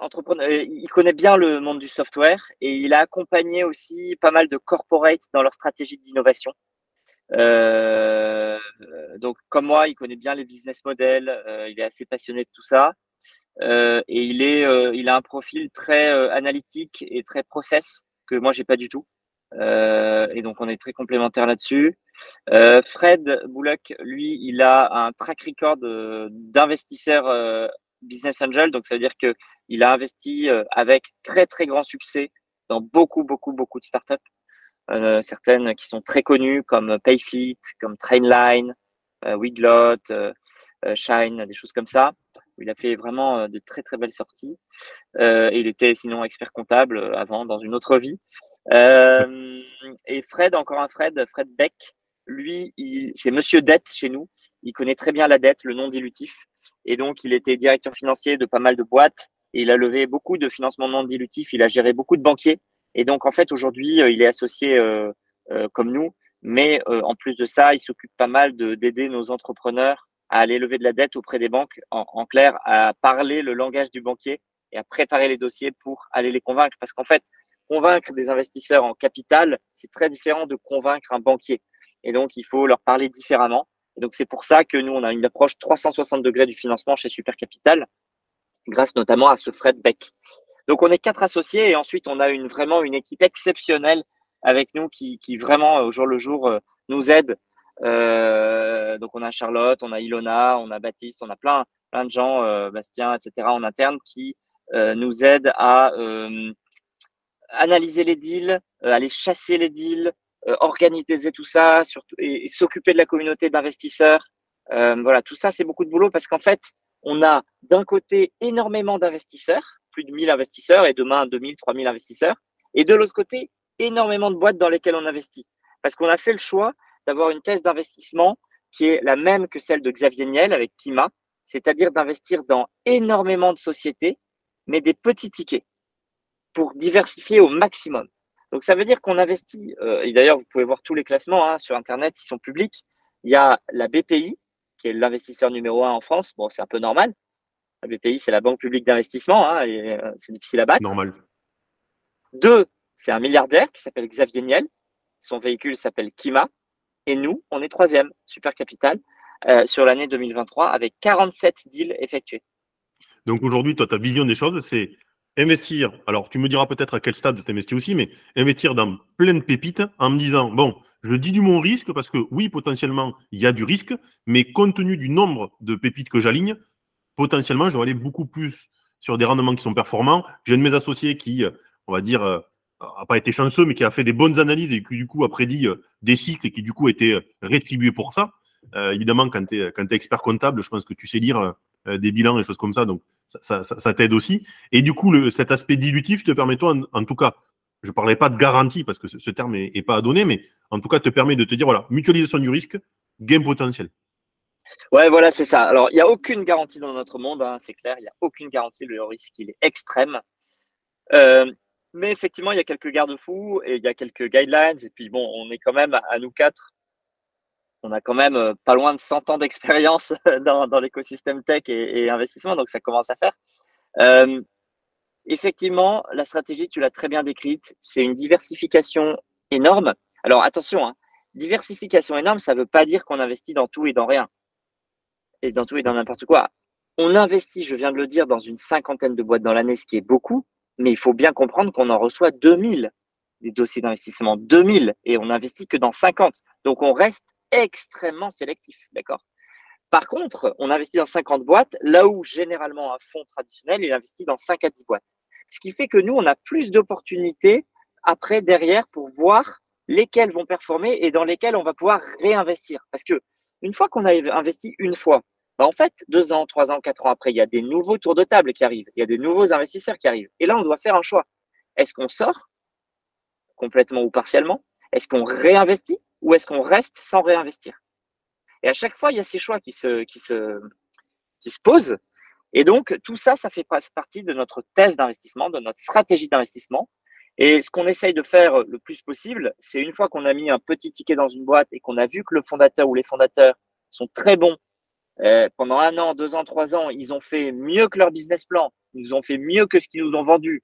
entrepreneur, il connaît bien le monde du software et il a accompagné aussi pas mal de corporates dans leur stratégie d'innovation. donc, comme moi, il connaît bien les business models. il est assez passionné de tout ça. et il est, il a un profil très analytique et très process que moi j'ai pas du tout. Euh, et donc on est très complémentaires là-dessus. Euh, Fred Bouloc, lui, il a un track record euh, d'investisseur business angel, donc ça veut dire que il a investi avec très très grand succès dans beaucoup beaucoup beaucoup de startups, certaines qui sont très connues comme Payfit, comme Trainline, Weglot, Shine, des choses comme ça il a fait vraiment euh, de très très belles sorties. Euh, il était sinon expert comptable euh, avant dans une autre vie. et Fred, encore un Fred, Fred Beck, lui, c'est Monsieur Dette chez nous. Il connaît très bien la dette, le non dilutif. Et donc, il était directeur financier de pas mal de boîtes. Et il a levé beaucoup de financements non dilutifs. Il a géré beaucoup de banquiers. Et donc, en fait, aujourd'hui, il est associé comme nous. Mais en plus de ça, il s'occupe pas mal d'aider nos entrepreneurs à aller lever de la dette auprès des banques, en, clair, à parler le langage du banquier et à préparer les dossiers pour aller les convaincre. Parce qu'en fait, convaincre des investisseurs en capital, c'est très différent de convaincre un banquier. Et donc, il faut leur parler différemment. Et donc, c'est pour ça que nous, on a une approche 360 degrés du financement chez Super Capital, grâce notamment à ce Fred Beck. Donc, on est quatre associés et ensuite, on a une, vraiment une équipe exceptionnelle avec nous qui, qui vraiment, au jour le jour, euh, nous aide donc on a Charlotte, on a Ilona, on a Baptiste, on a plein, plein de gens, Bastien, etc. en interne qui nous aident à analyser les deals, aller chasser les deals, organiser tout ça, surtout, et, s'occuper de la communauté d'investisseurs. voilà, tout ça, c'est beaucoup de boulot parce qu'en fait, on a d'un côté énormément d'investisseurs, plus de 1000 investisseurs et demain 2000, 3000 investisseurs, et de l'autre côté, énormément de boîtes dans lesquelles on investit. Parce qu'on a fait le choix d'avoir une thèse d'investissement qui est la même que celle de Xavier Niel avec Kima, c'est-à-dire d'investir dans énormément de sociétés, mais des petits tickets pour diversifier au maximum. Donc ça veut dire qu'on investit, euh, et d'ailleurs vous pouvez voir tous les classements hein, sur Internet, ils sont publics. Il y a la BPI, qui est l'investisseur numéro un en France. Bon, c'est un peu normal. La BPI, c'est la Banque publique d'investissement, hein, et euh, c'est difficile à battre. Normal. Deux, c'est un milliardaire qui s'appelle Xavier Niel. Son véhicule s'appelle Kima. Et nous, on est troisième, Super Capital, euh, sur l'année 2023, avec 47 deals effectués. Donc aujourd'hui, toi, ta vision des choses, c'est investir. Alors, tu me diras peut-être à quel stade tu investis aussi, mais investir dans plein de pépites en me disant, bon, je dis du mon risque parce que oui, potentiellement, il y a du risque, mais compte tenu du nombre de pépites que j'aligne, potentiellement, je vais aller beaucoup plus sur des rendements qui sont performants. J'ai un de mes associés qui, on va dire, euh, pas été chanceux, mais qui a fait des bonnes analyses et qui, du coup, a prédit euh, des cycles et qui, du coup, a été rétribué pour ça. Euh, évidemment, quand tu es, es, expert comptable, je pense que tu sais lire des bilans et choses comme ça, donc ça, ça, t'aide aussi. Et du coup, le, cet aspect dilutif te permet, toi, en, tout cas, je ne parlais pas de garantie parce que ce, terme n'est pas à donner, mais en tout cas, te permet de te dire, voilà, mutualisation du risque, gain potentiel. Ouais, voilà, c'est ça. Alors, il n'y a aucune garantie dans notre monde, hein, c'est clair, il n'y a aucune garantie. Le risque, il est extrême. Euh, mais effectivement, il y a quelques garde-fous et il y a quelques guidelines. Et puis, bon, on est quand même à nous quatre on a quand même euh, pas loin de 100 ans d'expérience dans, l'écosystème tech et, investissement, donc ça commence à faire. Euh, effectivement, la stratégie, tu l'as très bien décrite, c'est une diversification énorme. Alors attention, hein, diversification énorme, ça ne veut pas dire qu'on investit dans tout et dans rien, et dans tout et dans n'importe quoi. On investit, je viens de le dire, dans une cinquantaine de boîtes dans l'année, ce qui est beaucoup, mais il faut bien comprendre qu'on en reçoit 2000 des dossiers d'investissement, 2000, et on n'investit que dans 50. Donc on reste extrêmement sélectif, Par contre, on investit dans 50 boîtes, là où généralement un fonds traditionnel, il investit dans 5 à 10 boîtes. Ce qui fait que nous, on a plus d'opportunités après, derrière, pour voir lesquelles vont performer et dans lesquelles on va pouvoir réinvestir. Parce que une fois qu'on a investi une fois, bah, en fait, deux ans, trois ans, quatre ans après, il y a des nouveaux tours de table qui arrivent, il y a des nouveaux investisseurs qui arrivent. Et là, on doit faire un choix. Est-ce qu'on sort complètement ou partiellement? Est-ce qu'on réinvestit ou est-ce qu'on reste sans réinvestir? Et à chaque fois, il y a ces choix qui se, qui se, qui se posent. Et donc, tout ça, ça fait partie de notre thèse d'investissement, de notre stratégie d'investissement. Et ce qu'on essaye de faire le plus possible, c'est une fois qu'on a mis un petit ticket dans une boîte et qu'on a vu que le fondateur ou les fondateurs sont très bons, euh, pendant un an, deux ans, trois ans, ils ont fait mieux que leur business plan, ils ont fait mieux que ce qu'ils nous ont vendu,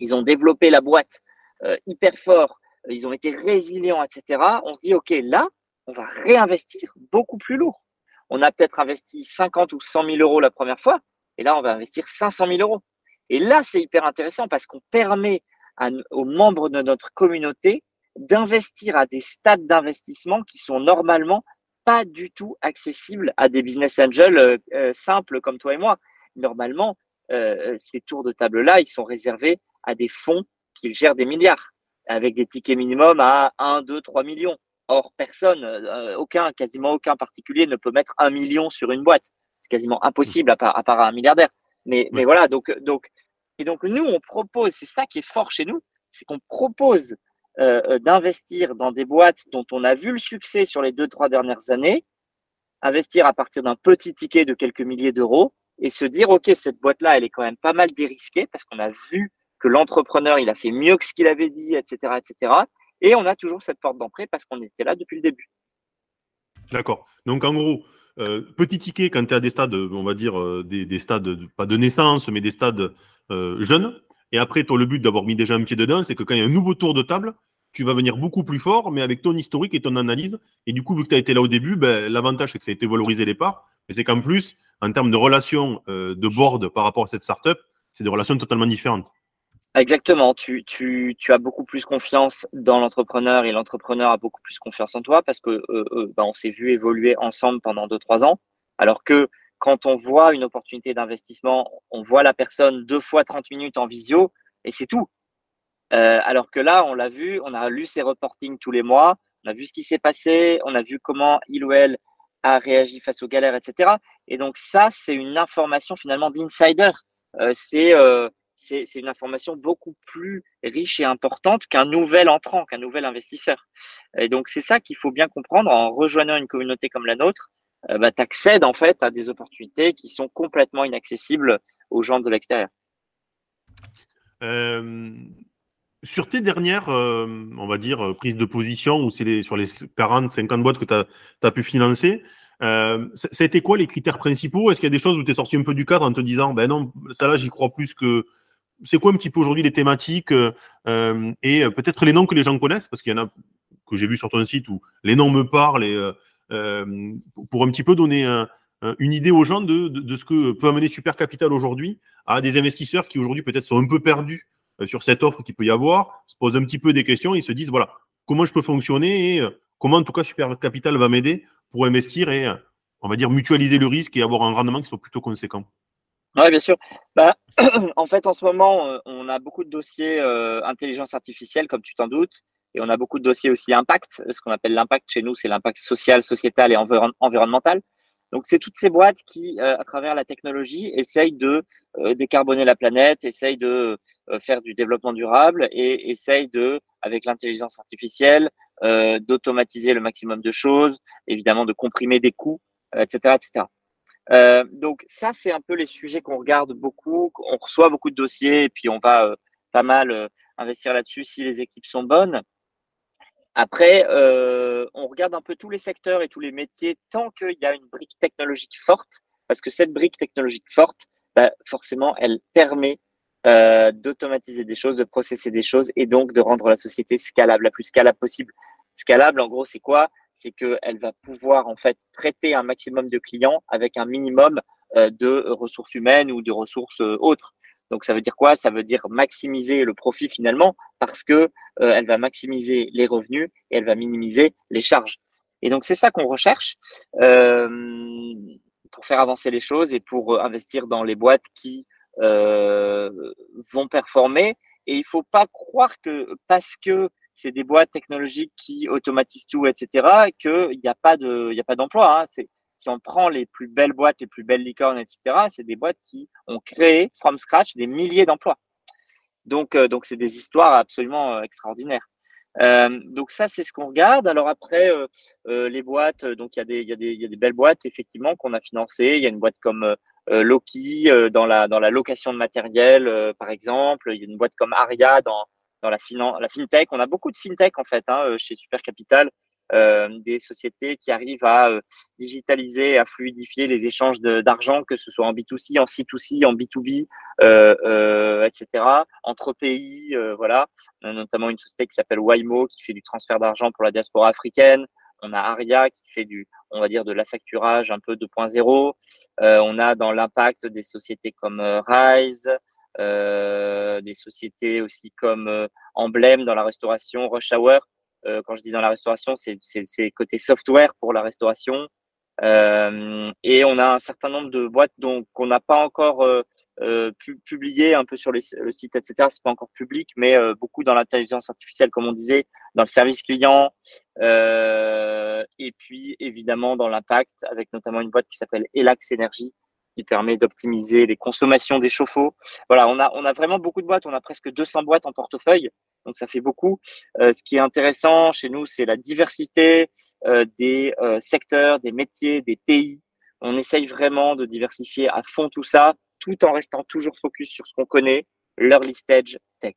ils ont développé la boîte euh, hyper fort, ils ont été résilients, etc. On se dit, OK, là, on va réinvestir beaucoup plus lourd. On a peut-être investi 50 ou 100 000 euros la première fois, et là, on va investir 500 000 euros. Et là, c'est hyper intéressant parce qu'on permet aux membres de notre communauté d'investir à des stades d'investissement qui sont normalement pas du tout accessibles à des business angels euh, euh, simples comme toi et moi. Normalement, euh, ces tours de table-là, ils sont réservés à des fonds qui gèrent des milliards avec des tickets minimum à 1, 2, 3 millions. Or, personne, euh, aucun, quasiment aucun particulier ne peut mettre un million sur une boîte. C'est quasiment impossible à part, à part un milliardaire. Mais, mais voilà, donc, donc, et donc nous, on propose, c'est ça qui est fort chez nous, c'est qu'on propose euh, euh, d'investir dans des boîtes dont on a vu le succès sur les deux, trois dernières années, investir à partir d'un petit ticket de quelques milliers d'euros et se dire, OK, cette boîte-là, elle est quand même pas mal dérisquée parce qu'on a vu que l'entrepreneur, il a fait mieux que ce qu'il avait dit, etc., etc. Et on a toujours cette porte d'entrée parce qu'on était là depuis le début. D'accord. Donc, en gros, euh, petit ticket quand tu es à des stades, on va dire, des, stades, pas de naissance, mais des stades jeunes. Et après, le but d'avoir mis déjà un pied dedans, c'est que quand il y a un nouveau tour de table, tu vas venir beaucoup plus fort, mais avec ton historique et ton analyse. Et du coup, vu que tu as été là au début, ben, l'avantage, c'est que ça a été valorisé les parts. Mais c'est qu'en plus, en termes de relations de board par rapport à cette startup, c'est des relations totalement différentes. Exactement. Tu, as beaucoup plus confiance dans l'entrepreneur et l'entrepreneur a beaucoup plus confiance en toi parce que euh, euh, ben, on s'est vu évoluer ensemble pendant 2-3 ans. Alors que quand on voit une opportunité d'investissement, on voit la personne deux fois 30 minutes en visio et c'est tout. Euh, alors que là, on l'a vu, on a lu ses reportings tous les mois, on a vu ce qui s'est passé, on a vu comment il ou elle a réagi face aux galères, etc. Et donc ça, c'est une information finalement d'insider. c'est c'est une information beaucoup plus riche et importante qu'un nouvel entrant, qu'un nouvel investisseur. Et donc, c'est ça qu'il faut bien comprendre en rejoignant une communauté comme la nôtre. Euh, bah, tu accèdes en fait à des opportunités qui sont complètement inaccessibles aux gens de l'extérieur. Euh, sur tes dernières, euh, on va dire, prises de position, ou c'est sur les 40, 50 boîtes que tu as, pu financer, ça, a été quoi les critères principaux? Est-ce qu'il y a des choses où tu es sorti un peu du cadre en te disant, ben non, ça là, j'y crois plus que, c'est quoi un petit peu aujourd'hui les thématiques et peut-être les noms que les gens connaissent? Parce qu'il y en a que j'ai vu sur ton site où les noms me parlent et, pour un petit peu donner une idée aux gens de, ce que peut amener Super Capital aujourd'hui à des investisseurs qui aujourd'hui peut-être sont un peu perdus sur cette offre qu'il peut y avoir, se posent un petit peu des questions et se disent voilà, comment je peux fonctionner et comment en tout cas Super Capital va m'aider pour investir et on va dire mutualiser le risque et avoir un rendement qui soit plutôt conséquent. Oui, bien sûr. Bah, en fait, en ce moment, euh, on a beaucoup de dossiers euh, intelligence artificielle, comme tu t'en doutes, et on a beaucoup de dossiers aussi impact. Ce qu'on appelle l'impact chez nous, c'est l'impact social, sociétal et environnemental. Donc, c'est toutes ces boîtes qui, euh, à travers la technologie, essayent de décarboner la planète, essayent de faire du développement durable et essayent de, avec l'intelligence artificielle, d'automatiser le maximum de choses, évidemment de comprimer des coûts, etc., etc. Euh, donc ça, c'est un peu les sujets qu'on regarde beaucoup. On reçoit beaucoup de dossiers et puis on va euh, pas mal euh, investir là-dessus si les équipes sont bonnes. Après, on regarde un peu tous les secteurs et tous les métiers tant qu'il y a une brique technologique forte, parce que cette brique technologique forte, bah, forcément, elle permet d'automatiser des choses, de processer des choses et donc de rendre la société scalable, la plus scalable possible. Scalable, en gros, c'est quoi? C'est qu'elle va pouvoir en fait traiter un maximum de clients avec un minimum euh, de ressources humaines ou de ressources euh, autres. Donc ça veut dire quoi? Ça veut dire maximiser le profit finalement parce que euh, elle va maximiser les revenus et elle va minimiser les charges. Et donc c'est ça qu'on recherche pour faire avancer les choses et pour investir dans les boîtes qui vont performer. Et il faut pas croire que parce que c'est des boîtes technologiques qui automatisent tout, etc., qu'il n'y a pas de, il a pas d'emploi. Hein. Si on prend les plus belles boîtes, les plus belles licornes, etc., c'est des boîtes qui ont créé from scratch des milliers d'emplois. Donc, euh, donc c'est des histoires absolument euh, extraordinaires. Euh, donc ça, c'est ce qu'on regarde. Alors après, les boîtes, donc il y, a des, belles boîtes effectivement qu'on a financées. Il y a une boîte comme Loki dans la location de matériel, par exemple. Il y a une boîte comme Aria dans dans la, la fintech. On a beaucoup de fintech en fait hein, chez Super Capital, des sociétés qui arrivent à euh, digitaliser, à fluidifier les échanges d'argent, que ce soit en B2C, en C2C, en B2B, etc. Entre pays, voilà. On a notamment une société qui s'appelle Waymo qui fait du transfert d'argent pour la diaspora africaine. On a Aria qui fait du, on va dire, de la facturage un peu 2.0. on a dans l'impact des sociétés comme Rise, euh, des sociétés aussi comme euh, Emblème dans la restauration, Rush Hour. Euh, quand je dis dans la restauration, c'est côté software pour la restauration. et on a un certain nombre de boîtes qu'on n'a pas encore euh, publié un peu sur le site, etc. C'est pas encore public, mais beaucoup dans l'intelligence artificielle, comme on disait, dans le service client, et puis évidemment dans l'impact, avec notamment une boîte qui s'appelle Elax Energy, permet d'optimiser les consommations des chauffe-eau. Voilà, on a, on a vraiment beaucoup de boîtes, on a presque 200 boîtes en portefeuille, donc ça fait beaucoup. Euh, ce qui est intéressant chez nous, c'est la diversité euh, des euh, secteurs, des métiers, des pays. On essaye vraiment de diversifier à fond tout ça, tout en restant toujours focus sur ce qu'on connaît, l'early stage tech.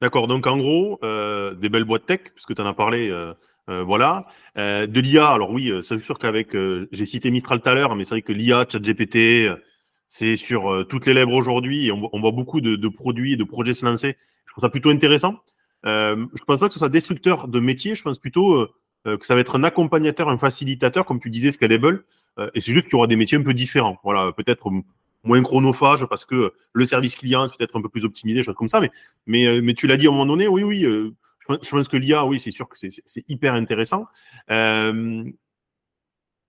D'accord, donc en gros, des belles boîtes tech, puisque tu en as parlé euh, voilà. Euh, de l'IA, alors oui, euh, c'est sûr qu'avec, j'ai cité Mistral tout à l'heure, mais c'est vrai que l'IA, ChatGPT, c'est sur toutes les lèvres aujourd'hui on, voit beaucoup de, produits et de projets se lancer. Je trouve ça plutôt intéressant. je ne pense pas que ce soit destructeur de métier, je pense plutôt que ça va être un accompagnateur, un facilitateur, comme tu disais, Scalable. et c'est juste qu'il y aura des métiers un peu différents. Voilà, peut-être moins chronophage parce que le service client c'est peut-être un peu plus optimisé, choses comme ça. Mais, mais, mais tu l'as dit à un moment donné, oui, oui. Je pense que l'IA, oui, c'est sûr que c'est hyper intéressant.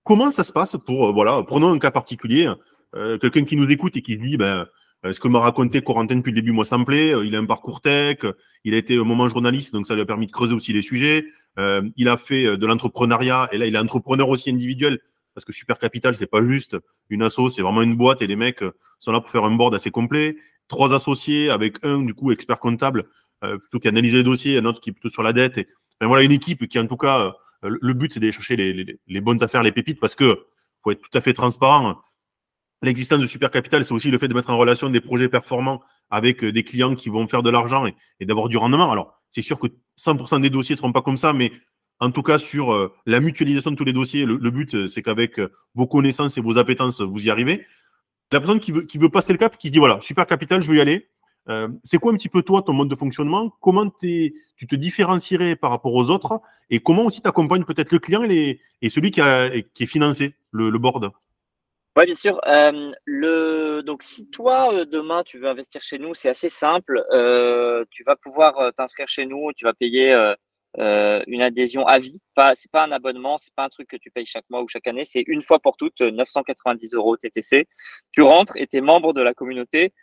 comment ça se passe pour, voilà, prenons un cas particulier, quelqu'un qui nous écoute et qui se dit, ben, euh, ce que m'a raconté Corentin depuis le début, moi, ça me plaît. Euh, il a un parcours tech, il a été au moment journaliste, donc ça lui a permis de creuser aussi les sujets. Euh, il a fait de l'entrepreneuriat, et là, il est entrepreneur aussi individuel, parce que Super Capital, c'est pas juste une asso, c'est vraiment une boîte, et les mecs sont là pour faire un board assez complet. Trois associés, avec un, du coup, expert comptable, plutôt qui analyse les dossiers, un autre qui est plutôt sur la dette. Et, voilà, une équipe qui, en tout cas, le but, c'est d'aller chercher les, bonnes affaires, les pépites, parce que faut être tout à fait transparent l'existence de Super Capital, c'est aussi le fait de mettre en relation des projets performants avec euh, des clients qui vont faire de l'argent et, d'avoir du rendement. Alors, c'est sûr que 100% des dossiers ne seront pas comme ça, mais en tout cas, sur euh, la mutualisation de tous les dossiers, le, but, euh, c'est qu'avec vos connaissances et vos appétences, vous y arrivez. La personne qui veut, qui veut passer le cap, qui se dit, voilà, Super Capital, je veux y aller. C'est quoi un petit peu toi, ton mode de fonctionnement? Comment tu te différencierais par rapport aux autres? Et comment aussi tu accompagnes peut-être le client et, celui qui, est financé, le, board? Oui, bien sûr. Euh. Donc, si toi, euh, demain, tu veux investir chez nous, c'est assez simple. Euh, tu vas pouvoir t'inscrire chez nous, tu vas payer une adhésion à vie. Pas, c'est pas un abonnement, c'est pas un truc que tu payes chaque mois ou chaque année. C'est une fois pour toutes, 990 euros TTC. Tu rentres et tu es membre de la communauté.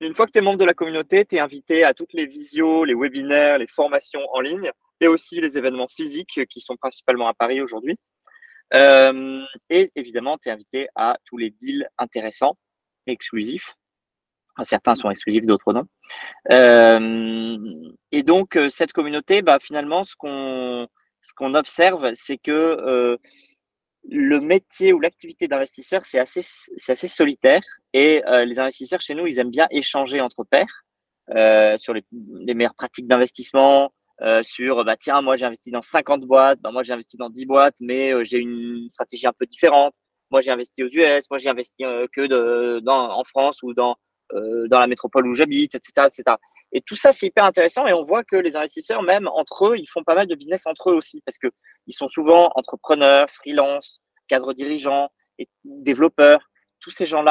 Une fois que tu es membre de la communauté, tu es invité à toutes les visios, les webinaires, les formations en ligne et aussi les événements physiques qui sont principalement à Paris aujourd'hui. Euh, et évidemment, tu es invité à tous les deals intéressants, exclusifs. Certains sont exclusifs, d'autres non. Euh, et donc, euh, cette communauté, bah, finalement, ce qu'on ce observe, c'est que le métier ou l'activité d'investisseur, c'est assez, assez solitaire. Et les investisseurs chez nous, ils aiment bien échanger entre pairs sur les, meilleures pratiques d'investissement, euh, sur bah tiens moi j'ai investi dans 50 boîtes bah, moi j'ai investi dans 10 boîtes mais euh, j'ai une stratégie un peu différente. Moi j'ai investi aux US moi j'ai investi euh, que dans, en France ou dans dans la métropole où j'habite etc etc et tout ça c'est hyper intéressant et on voit que les investisseurs même entre eux ils font pas mal de business entre eux aussi parce que ils sont souvent entrepreneurs freelance cadres dirigeants et développeurs. Tous ces gens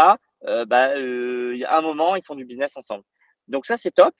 là bah, à un moment ils font du business ensemble donc ça, c'est top.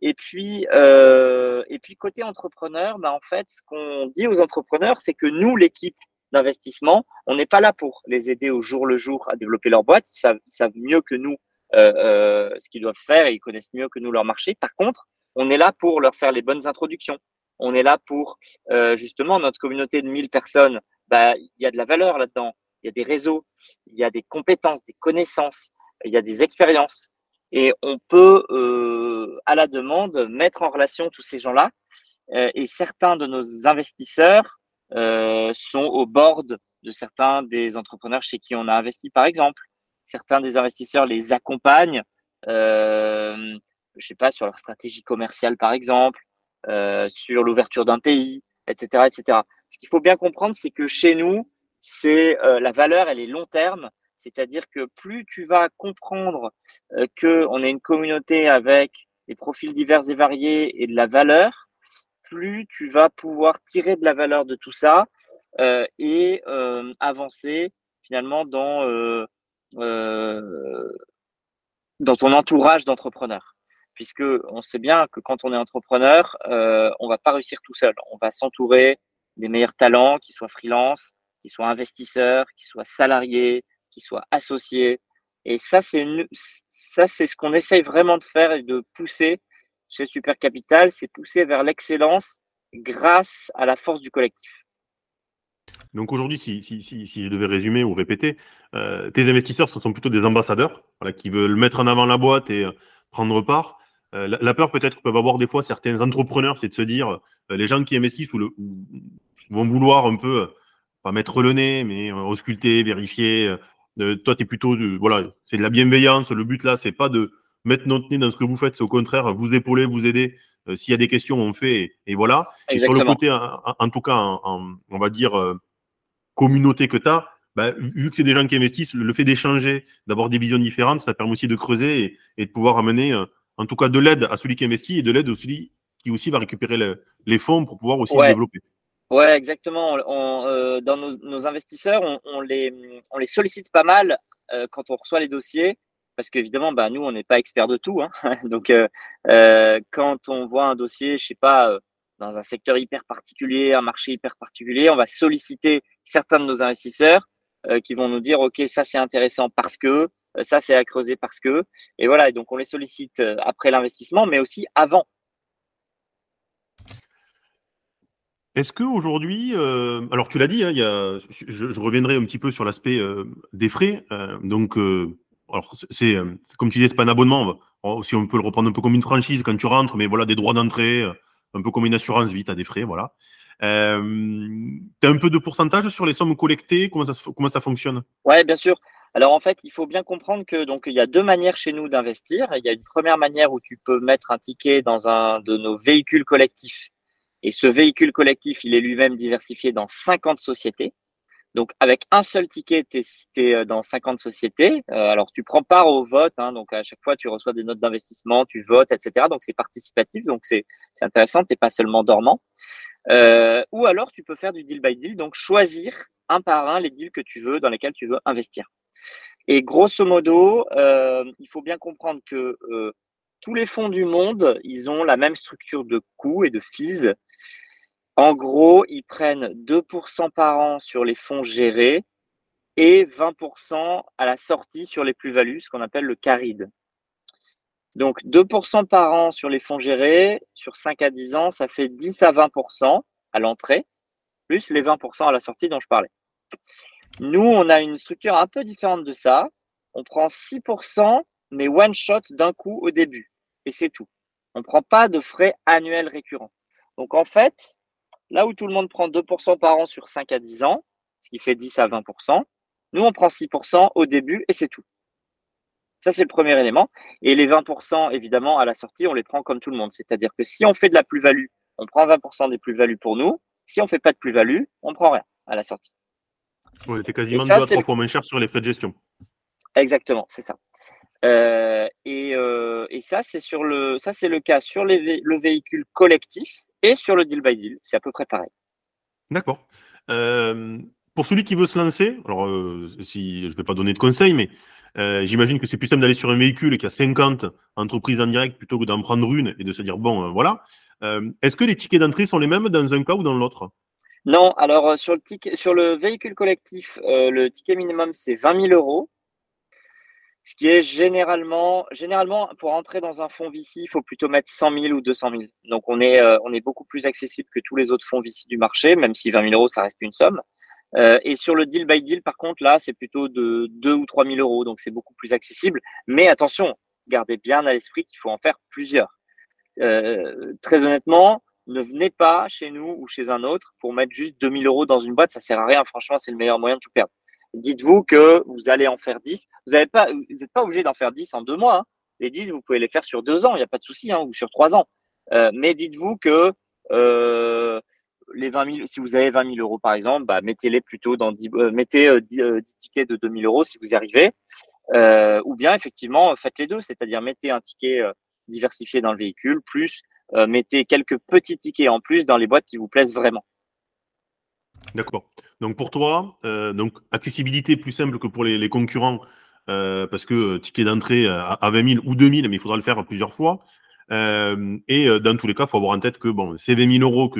Et puis, euh, et puis côté entrepreneur, bah, en fait, ce qu'on dit aux entrepreneurs, c'est que nous, l'équipe d'investissement, on n'est pas là pour les aider au jour le jour à développer leur boîte. Ils savent, mieux que nous euh, euh, ce qu'ils doivent faire et ils connaissent mieux que nous leur marché. Par contre, on est là pour leur faire les bonnes introductions. On est là pour euh, justement notre communauté de 1000 personnes. Bah, il y a de la valeur là-dedans. Il y a des réseaux, il y a des compétences, des connaissances, il y a des expériences et on peut, euh, à la demande, mettre en relation tous ces gens-là. Euh, et certains de nos investisseurs euh, sont au board de certains des entrepreneurs chez qui on a investi, par exemple. Certains des investisseurs les accompagnent, je sais pas, sur leur stratégie commerciale, par exemple, sur l'ouverture d'un pays, etc., etc. Ce qu'il faut bien comprendre, c'est que chez nous, c'est la valeur, elle est long terme c'est-à-dire que plus tu vas comprendre euh, qu'on est une communauté avec des profils divers et variés et de la valeur, plus tu vas pouvoir tirer de la valeur de tout ça euh, et euh, avancer finalement dans, dans ton entourage d'entrepreneurs. Puisque on sait bien que quand on est entrepreneur, on ne va pas réussir tout seul. On va s'entourer des meilleurs talents, qui soient freelance, qui soient investisseurs, qui soient salariés, qui soient associés. Et ça, c'est ça, c'est ce qu'on essaye vraiment de faire et de pousser chez Super Capital, c'est pousser vers l'excellence grâce à la force du collectif. Donc aujourd'hui, si, si, si, je devais résumer ou répéter, euh, tes investisseurs, ce sont plutôt des ambassadeurs voilà, qui veulent mettre en avant la boîte et euh, prendre part. Euh, la, peur peut-être peuvent avoir des fois certains entrepreneurs, c'est de se dire, les gens qui investissent ou, le, vont vouloir un peu, pas mettre le nez, mais ausculter, vérifier, euh, toi, tu es plutôt, voilà, c'est de la bienveillance. Le but là, c'est pas de mettre notre nez dans ce que vous faites, c'est au contraire vous épauler, vous aider. Euh, s'il y a des questions, on fait et, voilà. Et sur le côté, en, tout cas, on va dire euh, communauté que tu as, bah, vu que c'est des gens qui investissent, le fait d'échanger, d'avoir des visions différentes, ça permet aussi de creuser et, de pouvoir amener, en tout cas, de l'aide à celui qui investit et de l'aide à celui qui aussi va récupérer les fonds pour pouvoir aussi développer. Ouais, exactement. Euh, dans nos, investisseurs, on, les, on les sollicite pas mal euh, quand on reçoit les dossiers parce qu'évidemment, bah, nous, on n'est pas experts de tout. Hein. Donc, euh, euh, quand on voit un dossier, je sais pas, euh, dans un secteur hyper particulier, un marché hyper particulier, on va solliciter certains de nos investisseurs qui vont nous dire, OK, ça c'est intéressant parce que, ça c'est à creuser parce que. Et voilà, et donc on les sollicite après l'investissement, mais aussi avant. Est-ce qu'aujourd'hui, euh, alors tu l'as dit, hein, je, reviendrai un petit peu sur l'aspect des frais. donc, alors c'est comme tu dis, c'est pas un abonnement. Si on peut le reprendre un peu comme une franchise quand tu rentres, mais voilà, des droits d'entrée, un peu comme une assurance tu as des frais, voilà. Euh, tu as un peu de pourcentage sur les sommes collectées Comment ça, fonctionne? Oui, bien sûr. Alors en fait, il faut bien comprendre que donc il y a deux manières chez nous d'investir. Il y a une première manière où tu peux mettre un ticket dans un de nos véhicules collectifs. Et ce véhicule collectif, il est lui-même diversifié dans 50 sociétés. Donc, avec un seul ticket, tu es, euh, dans 50 sociétés. Euh, alors, tu prends part au vote. Hein, donc, à chaque fois, tu reçois des notes d'investissement, tu votes, etc. Donc, c'est participatif. Donc, c'est intéressant. Tu n'es pas seulement dormant. Euh, ou alors, tu peux faire du deal by deal. Donc, choisir un par un les deals que tu veux, dans lesquels tu veux investir. Et grosso modo, il faut bien comprendre que tous les fonds du monde, ils ont la même structure de coûts et de fees en gros, ils prennent 2% par an sur les fonds gérés et 20% à la sortie sur les plus-values, ce qu'on appelle le caride. Donc 2% par an sur les fonds gérés, sur 5 à 10 ans, ça fait 10 à 20% à l'entrée, plus les 20% à la sortie dont je parlais. Nous, on a une structure un peu différente de ça. On prend 6%, mais one shot d'un coup au début. Et c'est tout. On ne prend pas de frais annuels récurrents. Donc en fait, Là où tout le monde prend 2% par an sur 5 à 10 ans, ce qui fait 10 à 20%, nous, on prend 6% au début et c'est tout. Ça, c'est le premier élément. Et les 20%, évidemment, à la sortie, on les prend comme tout le monde. C'est-à-dire que si on fait de la plus-value, on prend 20% des plus-values pour nous. Si on ne fait pas de plus-value, on ne prend rien à la sortie. On était quasiment deux à trois fois moins cher sur les frais de gestion. Exactement, c'est ça. Euh, euh, et, ça, c'est sur le, ça, c'est le cas sur le véhicule collectif et sur le deal by deal. C'est à peu près pareil. D'accord. Euh, pour celui qui veut se lancer, alors si je ne vais pas donner de conseils, mais j'imagine que c'est plus simple d'aller sur un véhicule qui a 50 entreprises en direct plutôt que d'en prendre une et de se dire bon, voilà. Est-ce que les tickets d'entrée sont les mêmes dans un cas ou dans l'autre? Non. Alors sur le ticket, sur le véhicule collectif, le ticket minimum c'est 20 000 euros. Ce qui est généralement, pour entrer dans un fonds VC, il faut plutôt mettre 100 000 ou 200 000. Donc on est, euh, on est beaucoup plus accessible que tous les autres fonds VC du marché, même si 20 000 euros, ça reste une somme. Euh, et sur le deal by deal, par contre, là, c'est plutôt de 2 ou 3 000 euros, donc c'est beaucoup plus accessible. Mais attention, gardez bien à l'esprit qu'il faut en faire plusieurs. Euh, très honnêtement, ne venez pas chez nous ou chez un autre pour mettre juste 2 000 euros dans une boîte, ça sert à rien. Franchement, c'est le meilleur moyen de tout perdre dites-vous que vous allez en faire 10. Vous n'êtes pas, pas obligé d'en faire 10 en deux mois. Hein. Les 10, vous pouvez les faire sur deux ans, il n'y a pas de souci, hein, ou sur trois ans. Euh, mais dites-vous que euh, les 20 000, si vous avez 20 000 euros par exemple, bah, mettez-les plutôt dans 10, euh, mettez 10, tickets de 2 000 euros si vous y arrivez. ou bien effectivement, faites les deux, c'est-à-dire mettez un ticket diversifié dans le véhicule, plus mettez quelques petits tickets en plus dans les boîtes qui vous plaisent vraiment. D'accord. Donc pour toi, euh, donc accessibilité plus simple que pour les, concurrents, euh, parce que euh, ticket d'entrée à, 20 000 ou 2 000, mais il faudra le faire plusieurs fois. et dans tous les cas, il faut avoir en tête que bon, ces 20 000 euros,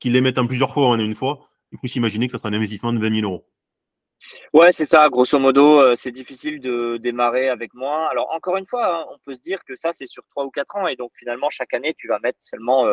qu'ils les mettent en plusieurs fois en une fois, il faut s'imaginer que ça sera un investissement de 20 000 euros. Ouais, c'est ça. Grosso modo, c'est difficile de démarrer avec moins. Alors, encore une fois, hein, on peut se dire que ça, c'est sur 3 ou 4 ans. Et donc, finalement, chaque année, tu vas mettre seulement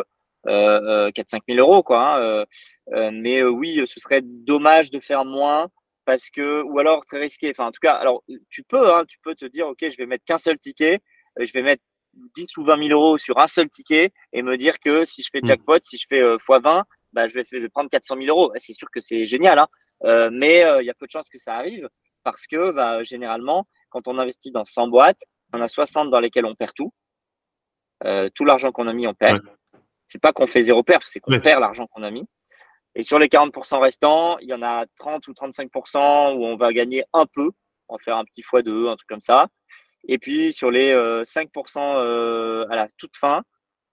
4-5 000 euros. Quoi, hein, euh, mais euh, oui, ce serait dommage de faire moins parce que, ou alors très risqué. Enfin, en tout cas, alors tu peux, hein, tu peux te dire, ok, je vais mettre qu'un seul ticket, euh, je vais mettre 10 ou 20 000 euros sur un seul ticket et me dire que si je fais hmm. jackpot, si je fais x20, bah, je, vais, prendre 400 000 euros. C'est sûr que c'est génial, hein. mais il y a peu de chances que ça arrive parce que bah, généralement, quand on investit dans 100 boîtes, on a 60 dans lesquelles on perd tout. tout l'argent qu'on a mis, on perd. C'est pas qu'on fait zéro perf, c'est qu'on perd l'argent qu'on a mis. Et sur les 40% restants, il y en a 30 ou 35% où on va gagner un peu, en faire un petit fois deux, un truc comme ça. Et puis sur les 5% euh, euh, à la toute fin,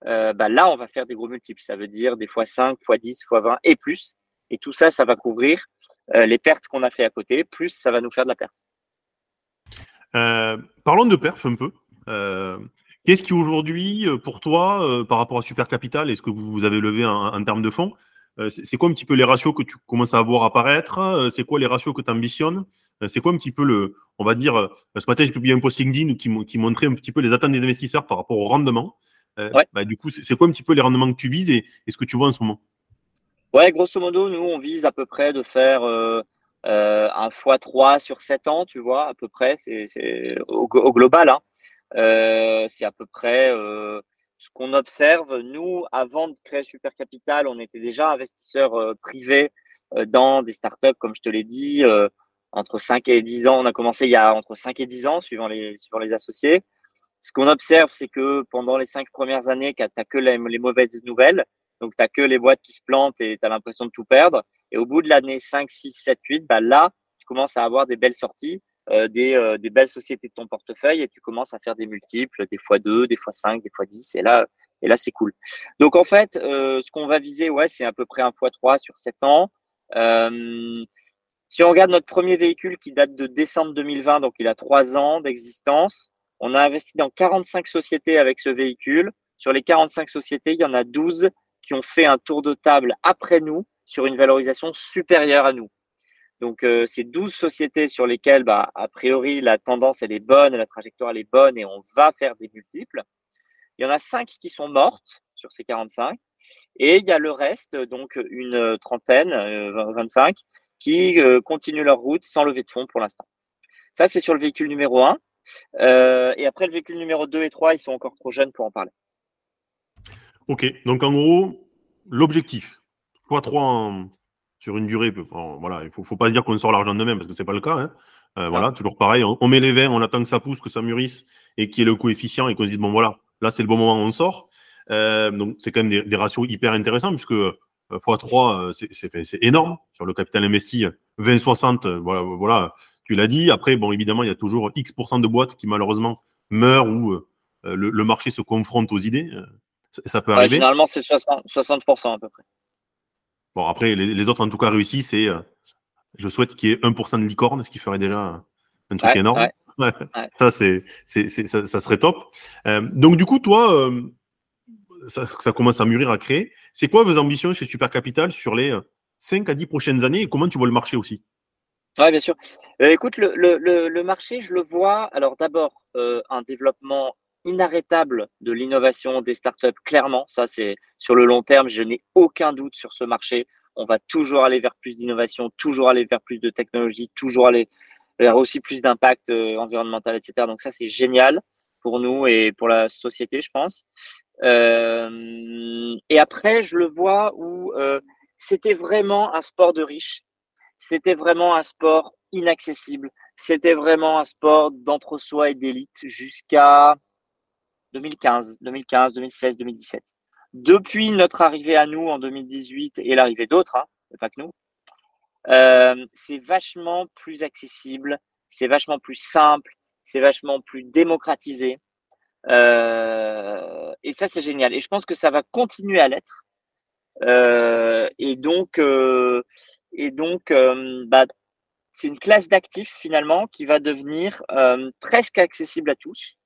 euh, bah là, on va faire des gros multiples. Ça veut dire des fois 5, fois 10, fois 20 et plus. Et tout ça, ça va couvrir les pertes qu'on a fait à côté, plus ça va nous faire de la perte. parlons de perf un peu. Qu'est-ce qui aujourd'hui, pour toi, par rapport à Super Capital, est-ce que vous avez levé en termes de fonds euh, c'est quoi un petit peu les ratios que tu commences à voir apparaître euh, C'est quoi les ratios que tu ambitionnes euh, C'est quoi un petit peu le, on va dire, ce matin j'ai publié un post LinkedIn qui, qui, montrait un petit peu les attentes des investisseurs par rapport au rendement. Bah, du coup, c'est quoi un petit peu les rendements que tu vises et, ce que tu vois en ce moment? Ouais, grosso modo, nous on vise à peu près de faire un x3 sur 7 ans, tu vois, à peu près, c'est au, global. Hein. C'est à peu près ce qu'on observe, nous, avant de créer Super Capital, on était déjà investisseurs euh, privés euh, dans des startups, comme je te l'ai dit, euh, entre 5 et 10 ans. On a commencé il y a entre 5 et 10 ans, suivant les, suivant les associés. Ce qu'on observe, c'est que pendant les 5 premières années, tu n'as que les, mauvaises nouvelles. Donc, tu n'as que les boîtes qui se plantent et tu as l'impression de tout perdre. Et au bout de l'année 5, 6, 7, 8, bah là, tu commences à avoir des belles sorties euh, euh, des, belles sociétés de ton portefeuille et tu commences à faire des multiples, des fois 2, des fois 5, des fois 10. Et là, et là c'est cool. Donc, en fait, euh, ce qu'on va viser, ouais, c'est à peu près un fois 3 sur 7 ans. si on regarde notre premier véhicule qui date de décembre 2020, donc il a 3 ans d'existence, on a investi dans 45 sociétés avec ce véhicule. Sur les 45 sociétés, il y en a 12 qui ont fait un tour de table après nous sur une valorisation supérieure à nous. Donc, euh, c'est 12 sociétés sur lesquelles, bah, a priori, la tendance, est bonne, la trajectoire, est bonne et on va faire des multiples. Il y en a 5 qui sont mortes sur ces 45. Et il y a le reste, donc une trentaine, 25, euh, qui euh, continuent leur route sans lever de fonds pour l'instant. Ça, c'est sur le véhicule numéro 1. et après, le véhicule numéro 2 et 3, ils sont encore trop jeunes pour en parler. Ok, donc en gros, l'objectif, x3 en, sur une durée. voilà, il ne faut, pas dire qu'on sort l'argent de même parce que ce n'est pas le cas. Hein. Euh, voilà, toujours pareil. On, met les 20, on attend que ça pousse, que ça mûrisse et qu'il y ait le coefficient et qu'on se dise, bon voilà, là c'est le bon moment, on sort. Euh, donc c'est quand même des, ratios hyper intéressants puisque x3, euh, c'est énorme sur le capital investi. 20-60, voilà, voilà, tu l'as dit. Après, bon, évidemment, il y a toujours X% de boîtes qui malheureusement meurent ou le, marché se confronte aux idées. Ça, peut arriver. généralement, c'est 60, 60% à peu près. Bon, après, les, autres, en tout cas, réussissent et euh, je souhaite qu'il y ait 1% de licorne, ce qui ferait déjà un truc énorme. Ça, c'est, ça, ça, serait top. Euh, donc, du coup, toi, euh, ça, commence à mûrir, à créer. C'est quoi vos ambitions chez Super Capital sur les 5 à 10 prochaines années et comment tu vois le marché aussi? Oui, bien sûr. écoute, le, le, le, marché, je le vois. Alors, d'abord, un développement inarrêtable de l'innovation des startups, clairement. Ça, c'est sur le long terme, je n'ai aucun doute sur ce marché. On va toujours aller vers plus d'innovation, toujours aller vers plus de technologie, toujours aller vers aussi plus d'impact euh, environnemental, etc. Donc ça, c'est génial pour nous et pour la société, je pense. Euh, et après, je le vois où euh, c'était vraiment un sport de riches. C'était vraiment un sport inaccessible. C'était vraiment un sport d'entre-soi et d'élite jusqu'à 2015, 2015, 2016, 2017. Depuis notre arrivée à nous en 2018 et l'arrivée d'autres, hein, pas que nous, euh, c'est vachement plus accessible, c'est vachement plus simple, c'est vachement plus démocratisé. Euh, et ça, c'est génial. Et je pense que ça va continuer à l'être. Euh, et donc, et donc bah, c'est une classe d'actifs finalement qui va devenir presque accessible à tous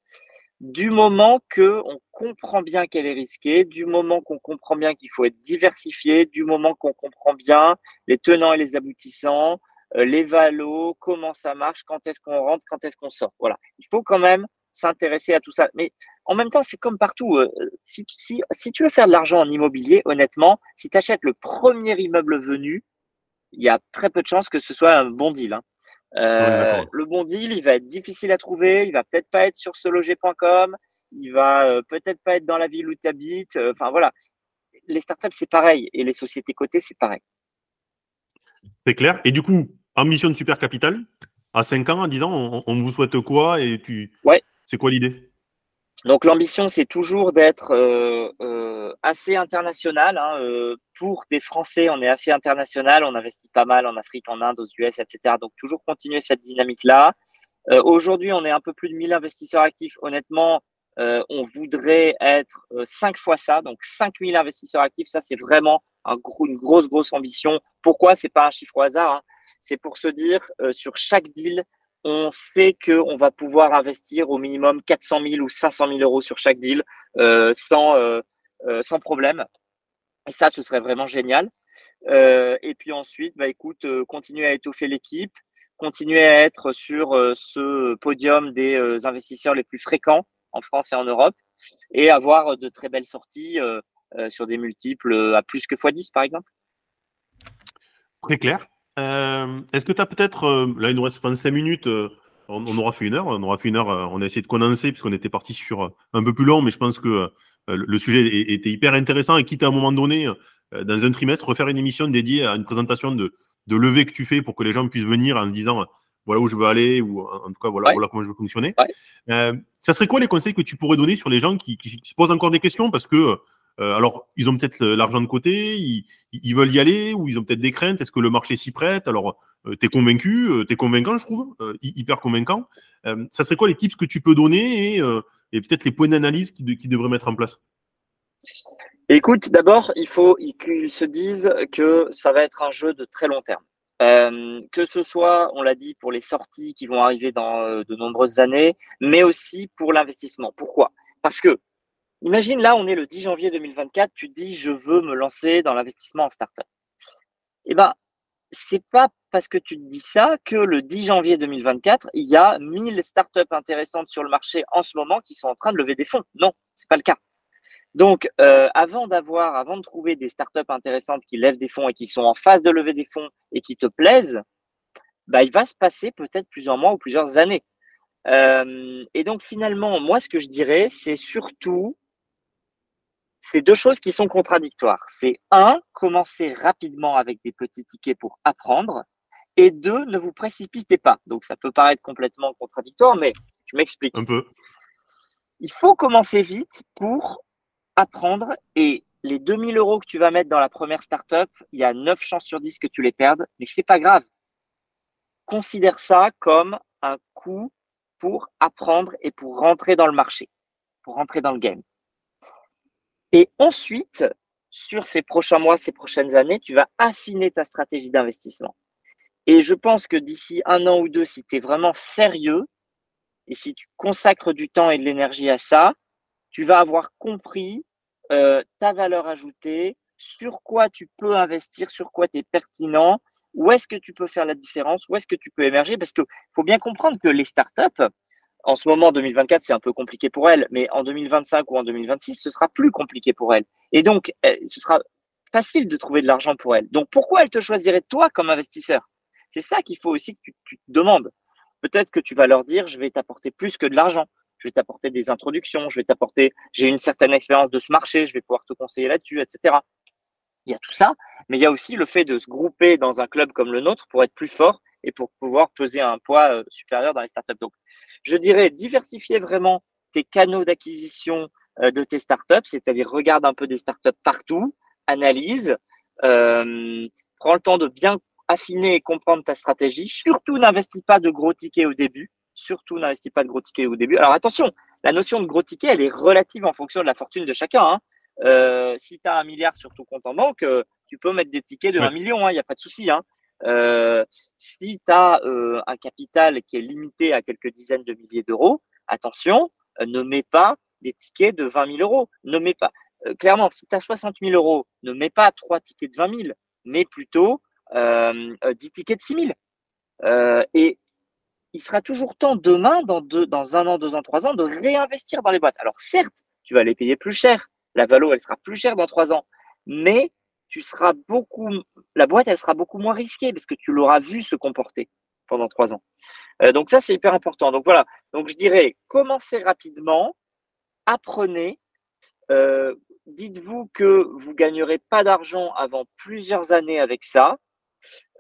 du moment que on comprend bien qu'elle est risquée, du moment qu'on comprend bien qu'il faut être diversifié, du moment qu'on comprend bien les tenants et les aboutissants, euh, les valos, comment ça marche, quand est-ce qu'on rentre, quand est-ce qu'on sort. Voilà. Il faut quand même s'intéresser à tout ça. Mais en même temps, c'est comme partout. Euh, si, tu veux faire de l'argent en immobilier, honnêtement, si tu achètes le premier immeuble venu, il y a très peu de chances que ce soit un bon deal. Hein. Euh, le bon deal, il va être difficile à trouver, il va peut-être pas être sur seloger.com, il va euh, peut-être pas être dans la ville où tu habites. Euh, enfin voilà, les startups c'est pareil et les sociétés cotées c'est pareil. C'est clair. Et du coup, ambition de Super Capital, à 5 ans, en 10 ans, on, vous souhaite quoi et tu... Ouais. C'est quoi l'idée? Donc l'ambition, c'est toujours d'être euh, euh, assez international. Hein, euh, pour des Français, on est assez international. On investit pas mal en Afrique, en Inde, aux US, etc. Donc toujours continuer cette dynamique-là. Aujourd'hui, on est un peu plus de 1000 investisseurs actifs. Honnêtement, on voudrait être 5 fois ça, donc 5000 investisseurs actifs. Ça, c'est vraiment un gros, une grosse, grosse ambition. Pourquoi? C'est pas un chiffre au hasard. Hein. C'est pour se dire, sur chaque deal, on sait qu'on va pouvoir investir au minimum 400 000 ou 500 000 euros sur chaque deal sans, sans problème. Et ça, ce serait vraiment génial. et puis ensuite, bah, écoute, continuer à étoffer l'équipe, continuer à être sur ce podium des investisseurs les plus fréquents en France et en Europe et avoir de très belles sorties sur des multiples à plus que x10 par exemple. Très clair. Est-ce que tu as peut-être, là il nous reste 25 minutes, on, aura fait une heure, on aura fait une heure, on a essayé de condenser puisqu'on était parti sur un peu plus long, mais je pense que le sujet était hyper intéressant et quitte à un moment donné, dans un trimestre, refaire une émission dédiée à une présentation de, de levée que tu fais pour que les gens puissent venir en se disant voilà où je veux aller ou en tout cas voilà, voilà comment je veux fonctionner. Euh, ça serait quoi les conseils que tu pourrais donner sur les gens qui, se posent encore des questions? Parce que euh, alors ils ont peut-être l'argent de côté, ils, veulent y aller ou ils ont peut-être des craintes. Est-ce que le marché s'y prête? Alors euh, tu es convaincu, tu es convaincant je trouve, hyper convaincant. ça serait quoi les tips que tu peux donner et, peut-être les points d'analyse qui, qui devraient mettre en place? Écoute, d'abord, il faut qu'ils se disent que ça va être un jeu de très long terme. Euh, que ce soit, on l'a dit, pour les sorties qui vont arriver dans euh, de nombreuses années, mais aussi pour l'investissement. Pourquoi? Parce que, imagine là, on est le 10 janvier 2024, tu dis je veux me lancer dans l'investissement en startup. Eh bien, c'est pas parce que tu te dis ça que le 10 janvier 2024, il y a 1000 startups intéressantes sur le marché en ce moment qui sont en train de lever des fonds. Non, c'est pas le cas. Donc, euh, avant d'avoir, avant de trouver des startups intéressantes qui lèvent des fonds et qui sont en phase de lever des fonds et qui te plaisent, bah, il va se passer peut-être plusieurs mois ou plusieurs années. Euh, et donc, finalement, moi, ce que je dirais, c'est surtout ces deux choses qui sont contradictoires. C'est un, commencer rapidement avec des petits tickets pour apprendre. Et deux, ne vous précipitez pas. Donc, ça peut paraître complètement contradictoire, mais je m'explique. Un peu. Il faut commencer vite pour apprendre et les 2000 euros que tu vas mettre dans la première startup, il y a 9 chances sur 10 que tu les perdes, mais c'est pas grave. Considère ça comme un coût pour apprendre et pour rentrer dans le marché, pour rentrer dans le game. Et ensuite, sur ces prochains mois, ces prochaines années, tu vas affiner ta stratégie d'investissement. Et je pense que d'ici un an ou deux, si tu es vraiment sérieux et si tu consacres du temps et de l'énergie à ça, tu vas avoir compris euh, ta valeur ajoutée, sur quoi tu peux investir, sur quoi tu es pertinent, où est-ce que tu peux faire la différence, où est-ce que tu peux émerger, parce qu'il faut bien comprendre que les startups, en ce moment, 2024, c'est un peu compliqué pour elles, mais en 2025 ou en 2026, ce sera plus compliqué pour elles. Et donc, eh, ce sera facile de trouver de l'argent pour elles. Donc, pourquoi elles te choisiraient toi comme investisseur? C'est ça qu'il faut aussi que tu, tu te demandes. Peut-être que tu vas leur dire, je vais t'apporter plus que de l'argent je vais t'apporter des introductions, je vais t'apporter, j'ai une certaine expérience de ce marché, je vais pouvoir te conseiller là-dessus, etc. Il y a tout ça, mais il y a aussi le fait de se grouper dans un club comme le nôtre pour être plus fort et pour pouvoir peser un poids euh, supérieur dans les startups. Donc, je dirais diversifier vraiment tes canaux d'acquisition euh, de tes startups, c'est-à-dire regarde un peu des startups partout, analyse, euh, prends le temps de bien affiner et comprendre ta stratégie. Surtout, n'investis pas de gros tickets au début surtout n'investis pas de gros tickets au début. Alors attention, la notion de gros ticket, elle est relative en fonction de la fortune de chacun. Hein. Euh, si tu as un milliard sur ton compte en banque, euh, tu peux mettre des tickets de 1 million, il hein, n'y a pas de souci. Hein. Euh, si tu as un capital qui est limité à quelques dizaines de milliers d'euros, attention, ne mets pas des tickets de 20 000 euros. Pas. clairement, si tu as 60 000 euros, ne mets pas trois tickets de 20 000, mais plutôt 10 tickets de 6 000. et il sera toujours temps demain, dans, dans un an, deux ans, trois ans, de réinvestir dans les boîtes. Alors certes, tu vas les payer plus cher. La valo, elle sera plus chère dans trois ans. Mais tu seras beaucoup, la boîte, elle sera beaucoup moins risquée parce que tu l'auras vu se comporter pendant trois ans. Euh, donc ça, c'est hyper important. Donc voilà. Donc je dirais, commencez rapidement, apprenez. Euh, dites-vous que vous gagnerez pas d'argent avant plusieurs années avec ça.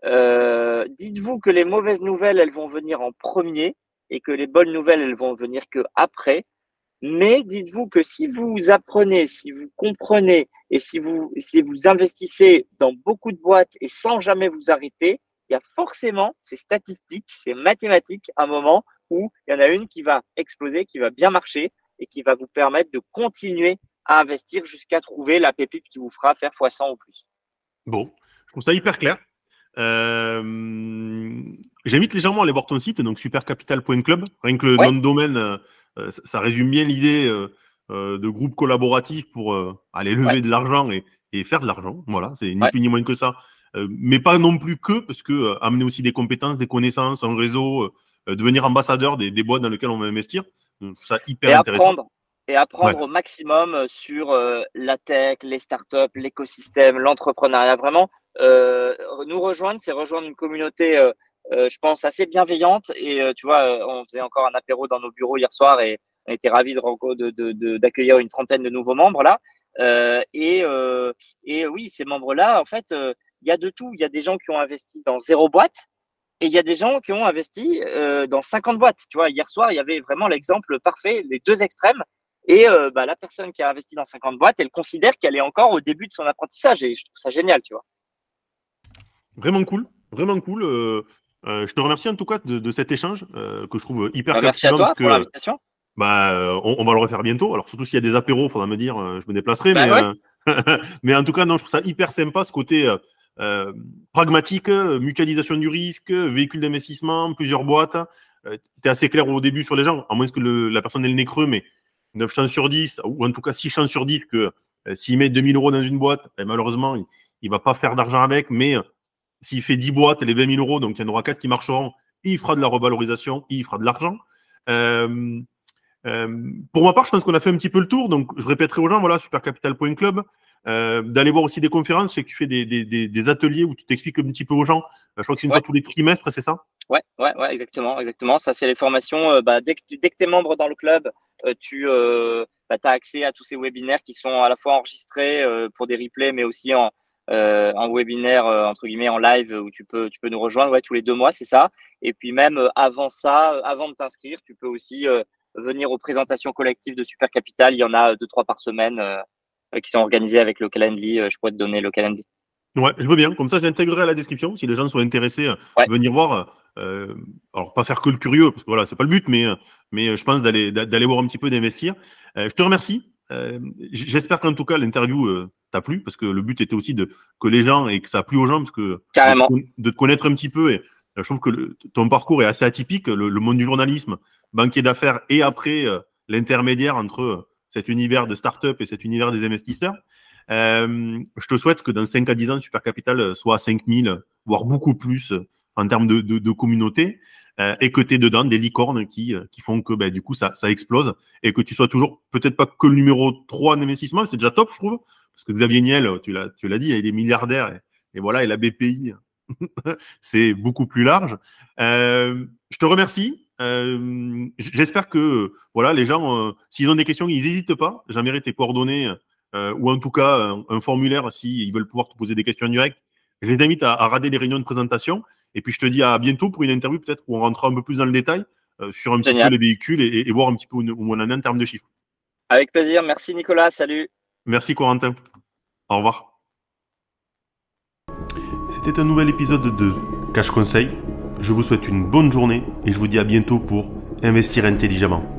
Euh, dites-vous que les mauvaises nouvelles, elles vont venir en premier et que les bonnes nouvelles, elles vont venir que après. Mais dites-vous que si vous apprenez, si vous comprenez et si vous, si vous investissez dans beaucoup de boîtes et sans jamais vous arrêter, il y a forcément, c'est statistique, c'est mathématique, un moment où il y en a une qui va exploser, qui va bien marcher et qui va vous permettre de continuer à investir jusqu'à trouver la pépite qui vous fera faire x100 ou plus. Bon, je trouve ça hyper clair. J'invite légèrement à aller voir ton site, donc supercapital.club. Rien que le nom de domaine, ça, résume bien l'idée de groupe collaboratif pour aller lever de l'argent et, faire de l'argent. Voilà, c'est ni plus ni moins que ça. mais pas non plus que, parce que amener aussi des compétences, des connaissances, un réseau, devenir ambassadeur des, des, boîtes dans lesquelles on va investir. Je trouve ça hyper intéressant et apprendre au maximum euh, sur euh, la tech, les startups, l'écosystème, l'entrepreneuriat. Vraiment, euh, nous rejoindre, c'est rejoindre une communauté, euh, euh je pense, assez bienveillante. Et tu vois, on faisait encore un apéro dans nos bureaux hier soir et on était ravis d'accueillir de, de, une trentaine de nouveaux membres là. et, et oui, ces membres-là, en fait, il y a de tout. Il y a des gens qui ont investi dans zéro boîte. Et il y a des gens qui ont investi dans 50 boîtes. Tu vois, hier soir, il y avait vraiment l'exemple parfait, les deux extrêmes. Et euh, bah, la personne qui a investi dans 50 boîtes, elle considère qu'elle est encore au début de son apprentissage. Et je trouve ça génial, tu vois. Vraiment cool, vraiment cool. Euh, euh, je te remercie en tout cas de, cet échange que je trouve hyper bah, Merci à toi pour l'invitation. Bah, on, va le refaire bientôt. Alors surtout s'il y a des apéros, il faudra me dire, je me déplacerai. Bah, mais, mais en tout cas, non, je trouve ça hyper sympa ce côté pragmatique, mutualisation du risque, véhicule d'investissement, plusieurs boîtes. tu es assez clair au début sur les gens, à moins que la personne ait le nez creux, mais 9 chances sur 10, ou en tout cas 6 chances sur 10 que euh, s'il met 2000 euros dans une boîte, ben, malheureusement, il ne va pas faire d'argent avec, mais euh, s'il fait 10 boîtes, les 20 000 euros, donc il y en aura 4 qui marcheront, il fera de la revalorisation, il fera de l'argent. Euh, pour ma part, je pense qu'on a fait un petit peu le tour, donc je répéterai aux gens, voilà, supercapital.club, d'aller voir aussi des conférences, je sais que tu fais des, ateliers où tu t'expliques un petit peu aux gens, je crois que c'est une fois tous les trimestres, c'est ça? Ouais, ouais, ouais, exactement, exactement. Ça, c'est les formations. Bah, dès que tu es membre dans le club, euh, tu euh, bah, as accès à tous ces webinaires qui sont à la fois enregistrés euh, pour des replays, mais aussi en, en webinaire entre guillemets en live où tu peux tu peux nous rejoindre ouais, tous les deux mois c'est ça et puis même avant ça avant de t'inscrire tu peux aussi venir aux présentations collectives de Super Capital il y en a deux trois par semaine qui sont organisées avec le Calendly je pourrais te donner le Calendly Ouais, je veux bien. Comme ça, j'intégrerai à la description si les gens sont intéressés à venir voir. Euh, alors, pas faire que le curieux, parce que voilà, c'est pas le but, mais, mais je pense d'aller d'aller voir un petit peu, d'investir. Euh, je te remercie. Euh, J'espère qu'en tout cas, l'interview euh, t'a plu, parce que le but était aussi de que les gens et que ça a plu aux gens, parce que Carrément. De, te connaître un petit peu. Et je trouve que ton parcours est assez atypique. Le, le monde du journalisme, banquier d'affaires, et après l'intermédiaire entre cet univers de start-up et cet univers des investisseurs. Euh, je te souhaite que dans 5 à 10 ans, Super Capital soit à 5000, voire beaucoup plus en termes de, de, de communauté, euh, et que tu es dedans des licornes qui, qui font que ben, du coup ça, ça explose, et que tu sois toujours peut-être pas que le numéro 3 en investissement, c'est déjà top, je trouve, parce que Xavier Niel, tu l'as, dit, il est milliardaire, et, et voilà, et la BPI, c'est beaucoup plus large. Euh, je te remercie. Euh, j'espère que voilà, les gens, euh, s'ils ont des questions, ils n'hésitent pas. J'aimerais tes coordonnées euh, ou en tout cas un, formulaire s'ils veulent pouvoir te poser des questions en direct. Je les invite à, à, rader les réunions de présentation. Et puis je te dis à bientôt pour une interview peut-être où on rentrera un peu plus dans le détail euh, sur un petit peu les véhicules et, voir un petit peu où, on en est en termes de chiffres. Avec plaisir. Merci Nicolas. Salut. Merci Corentin. Au revoir. C'était un nouvel épisode de Cash Conseil. Je vous souhaite une bonne journée et je vous dis à bientôt pour investir intelligemment.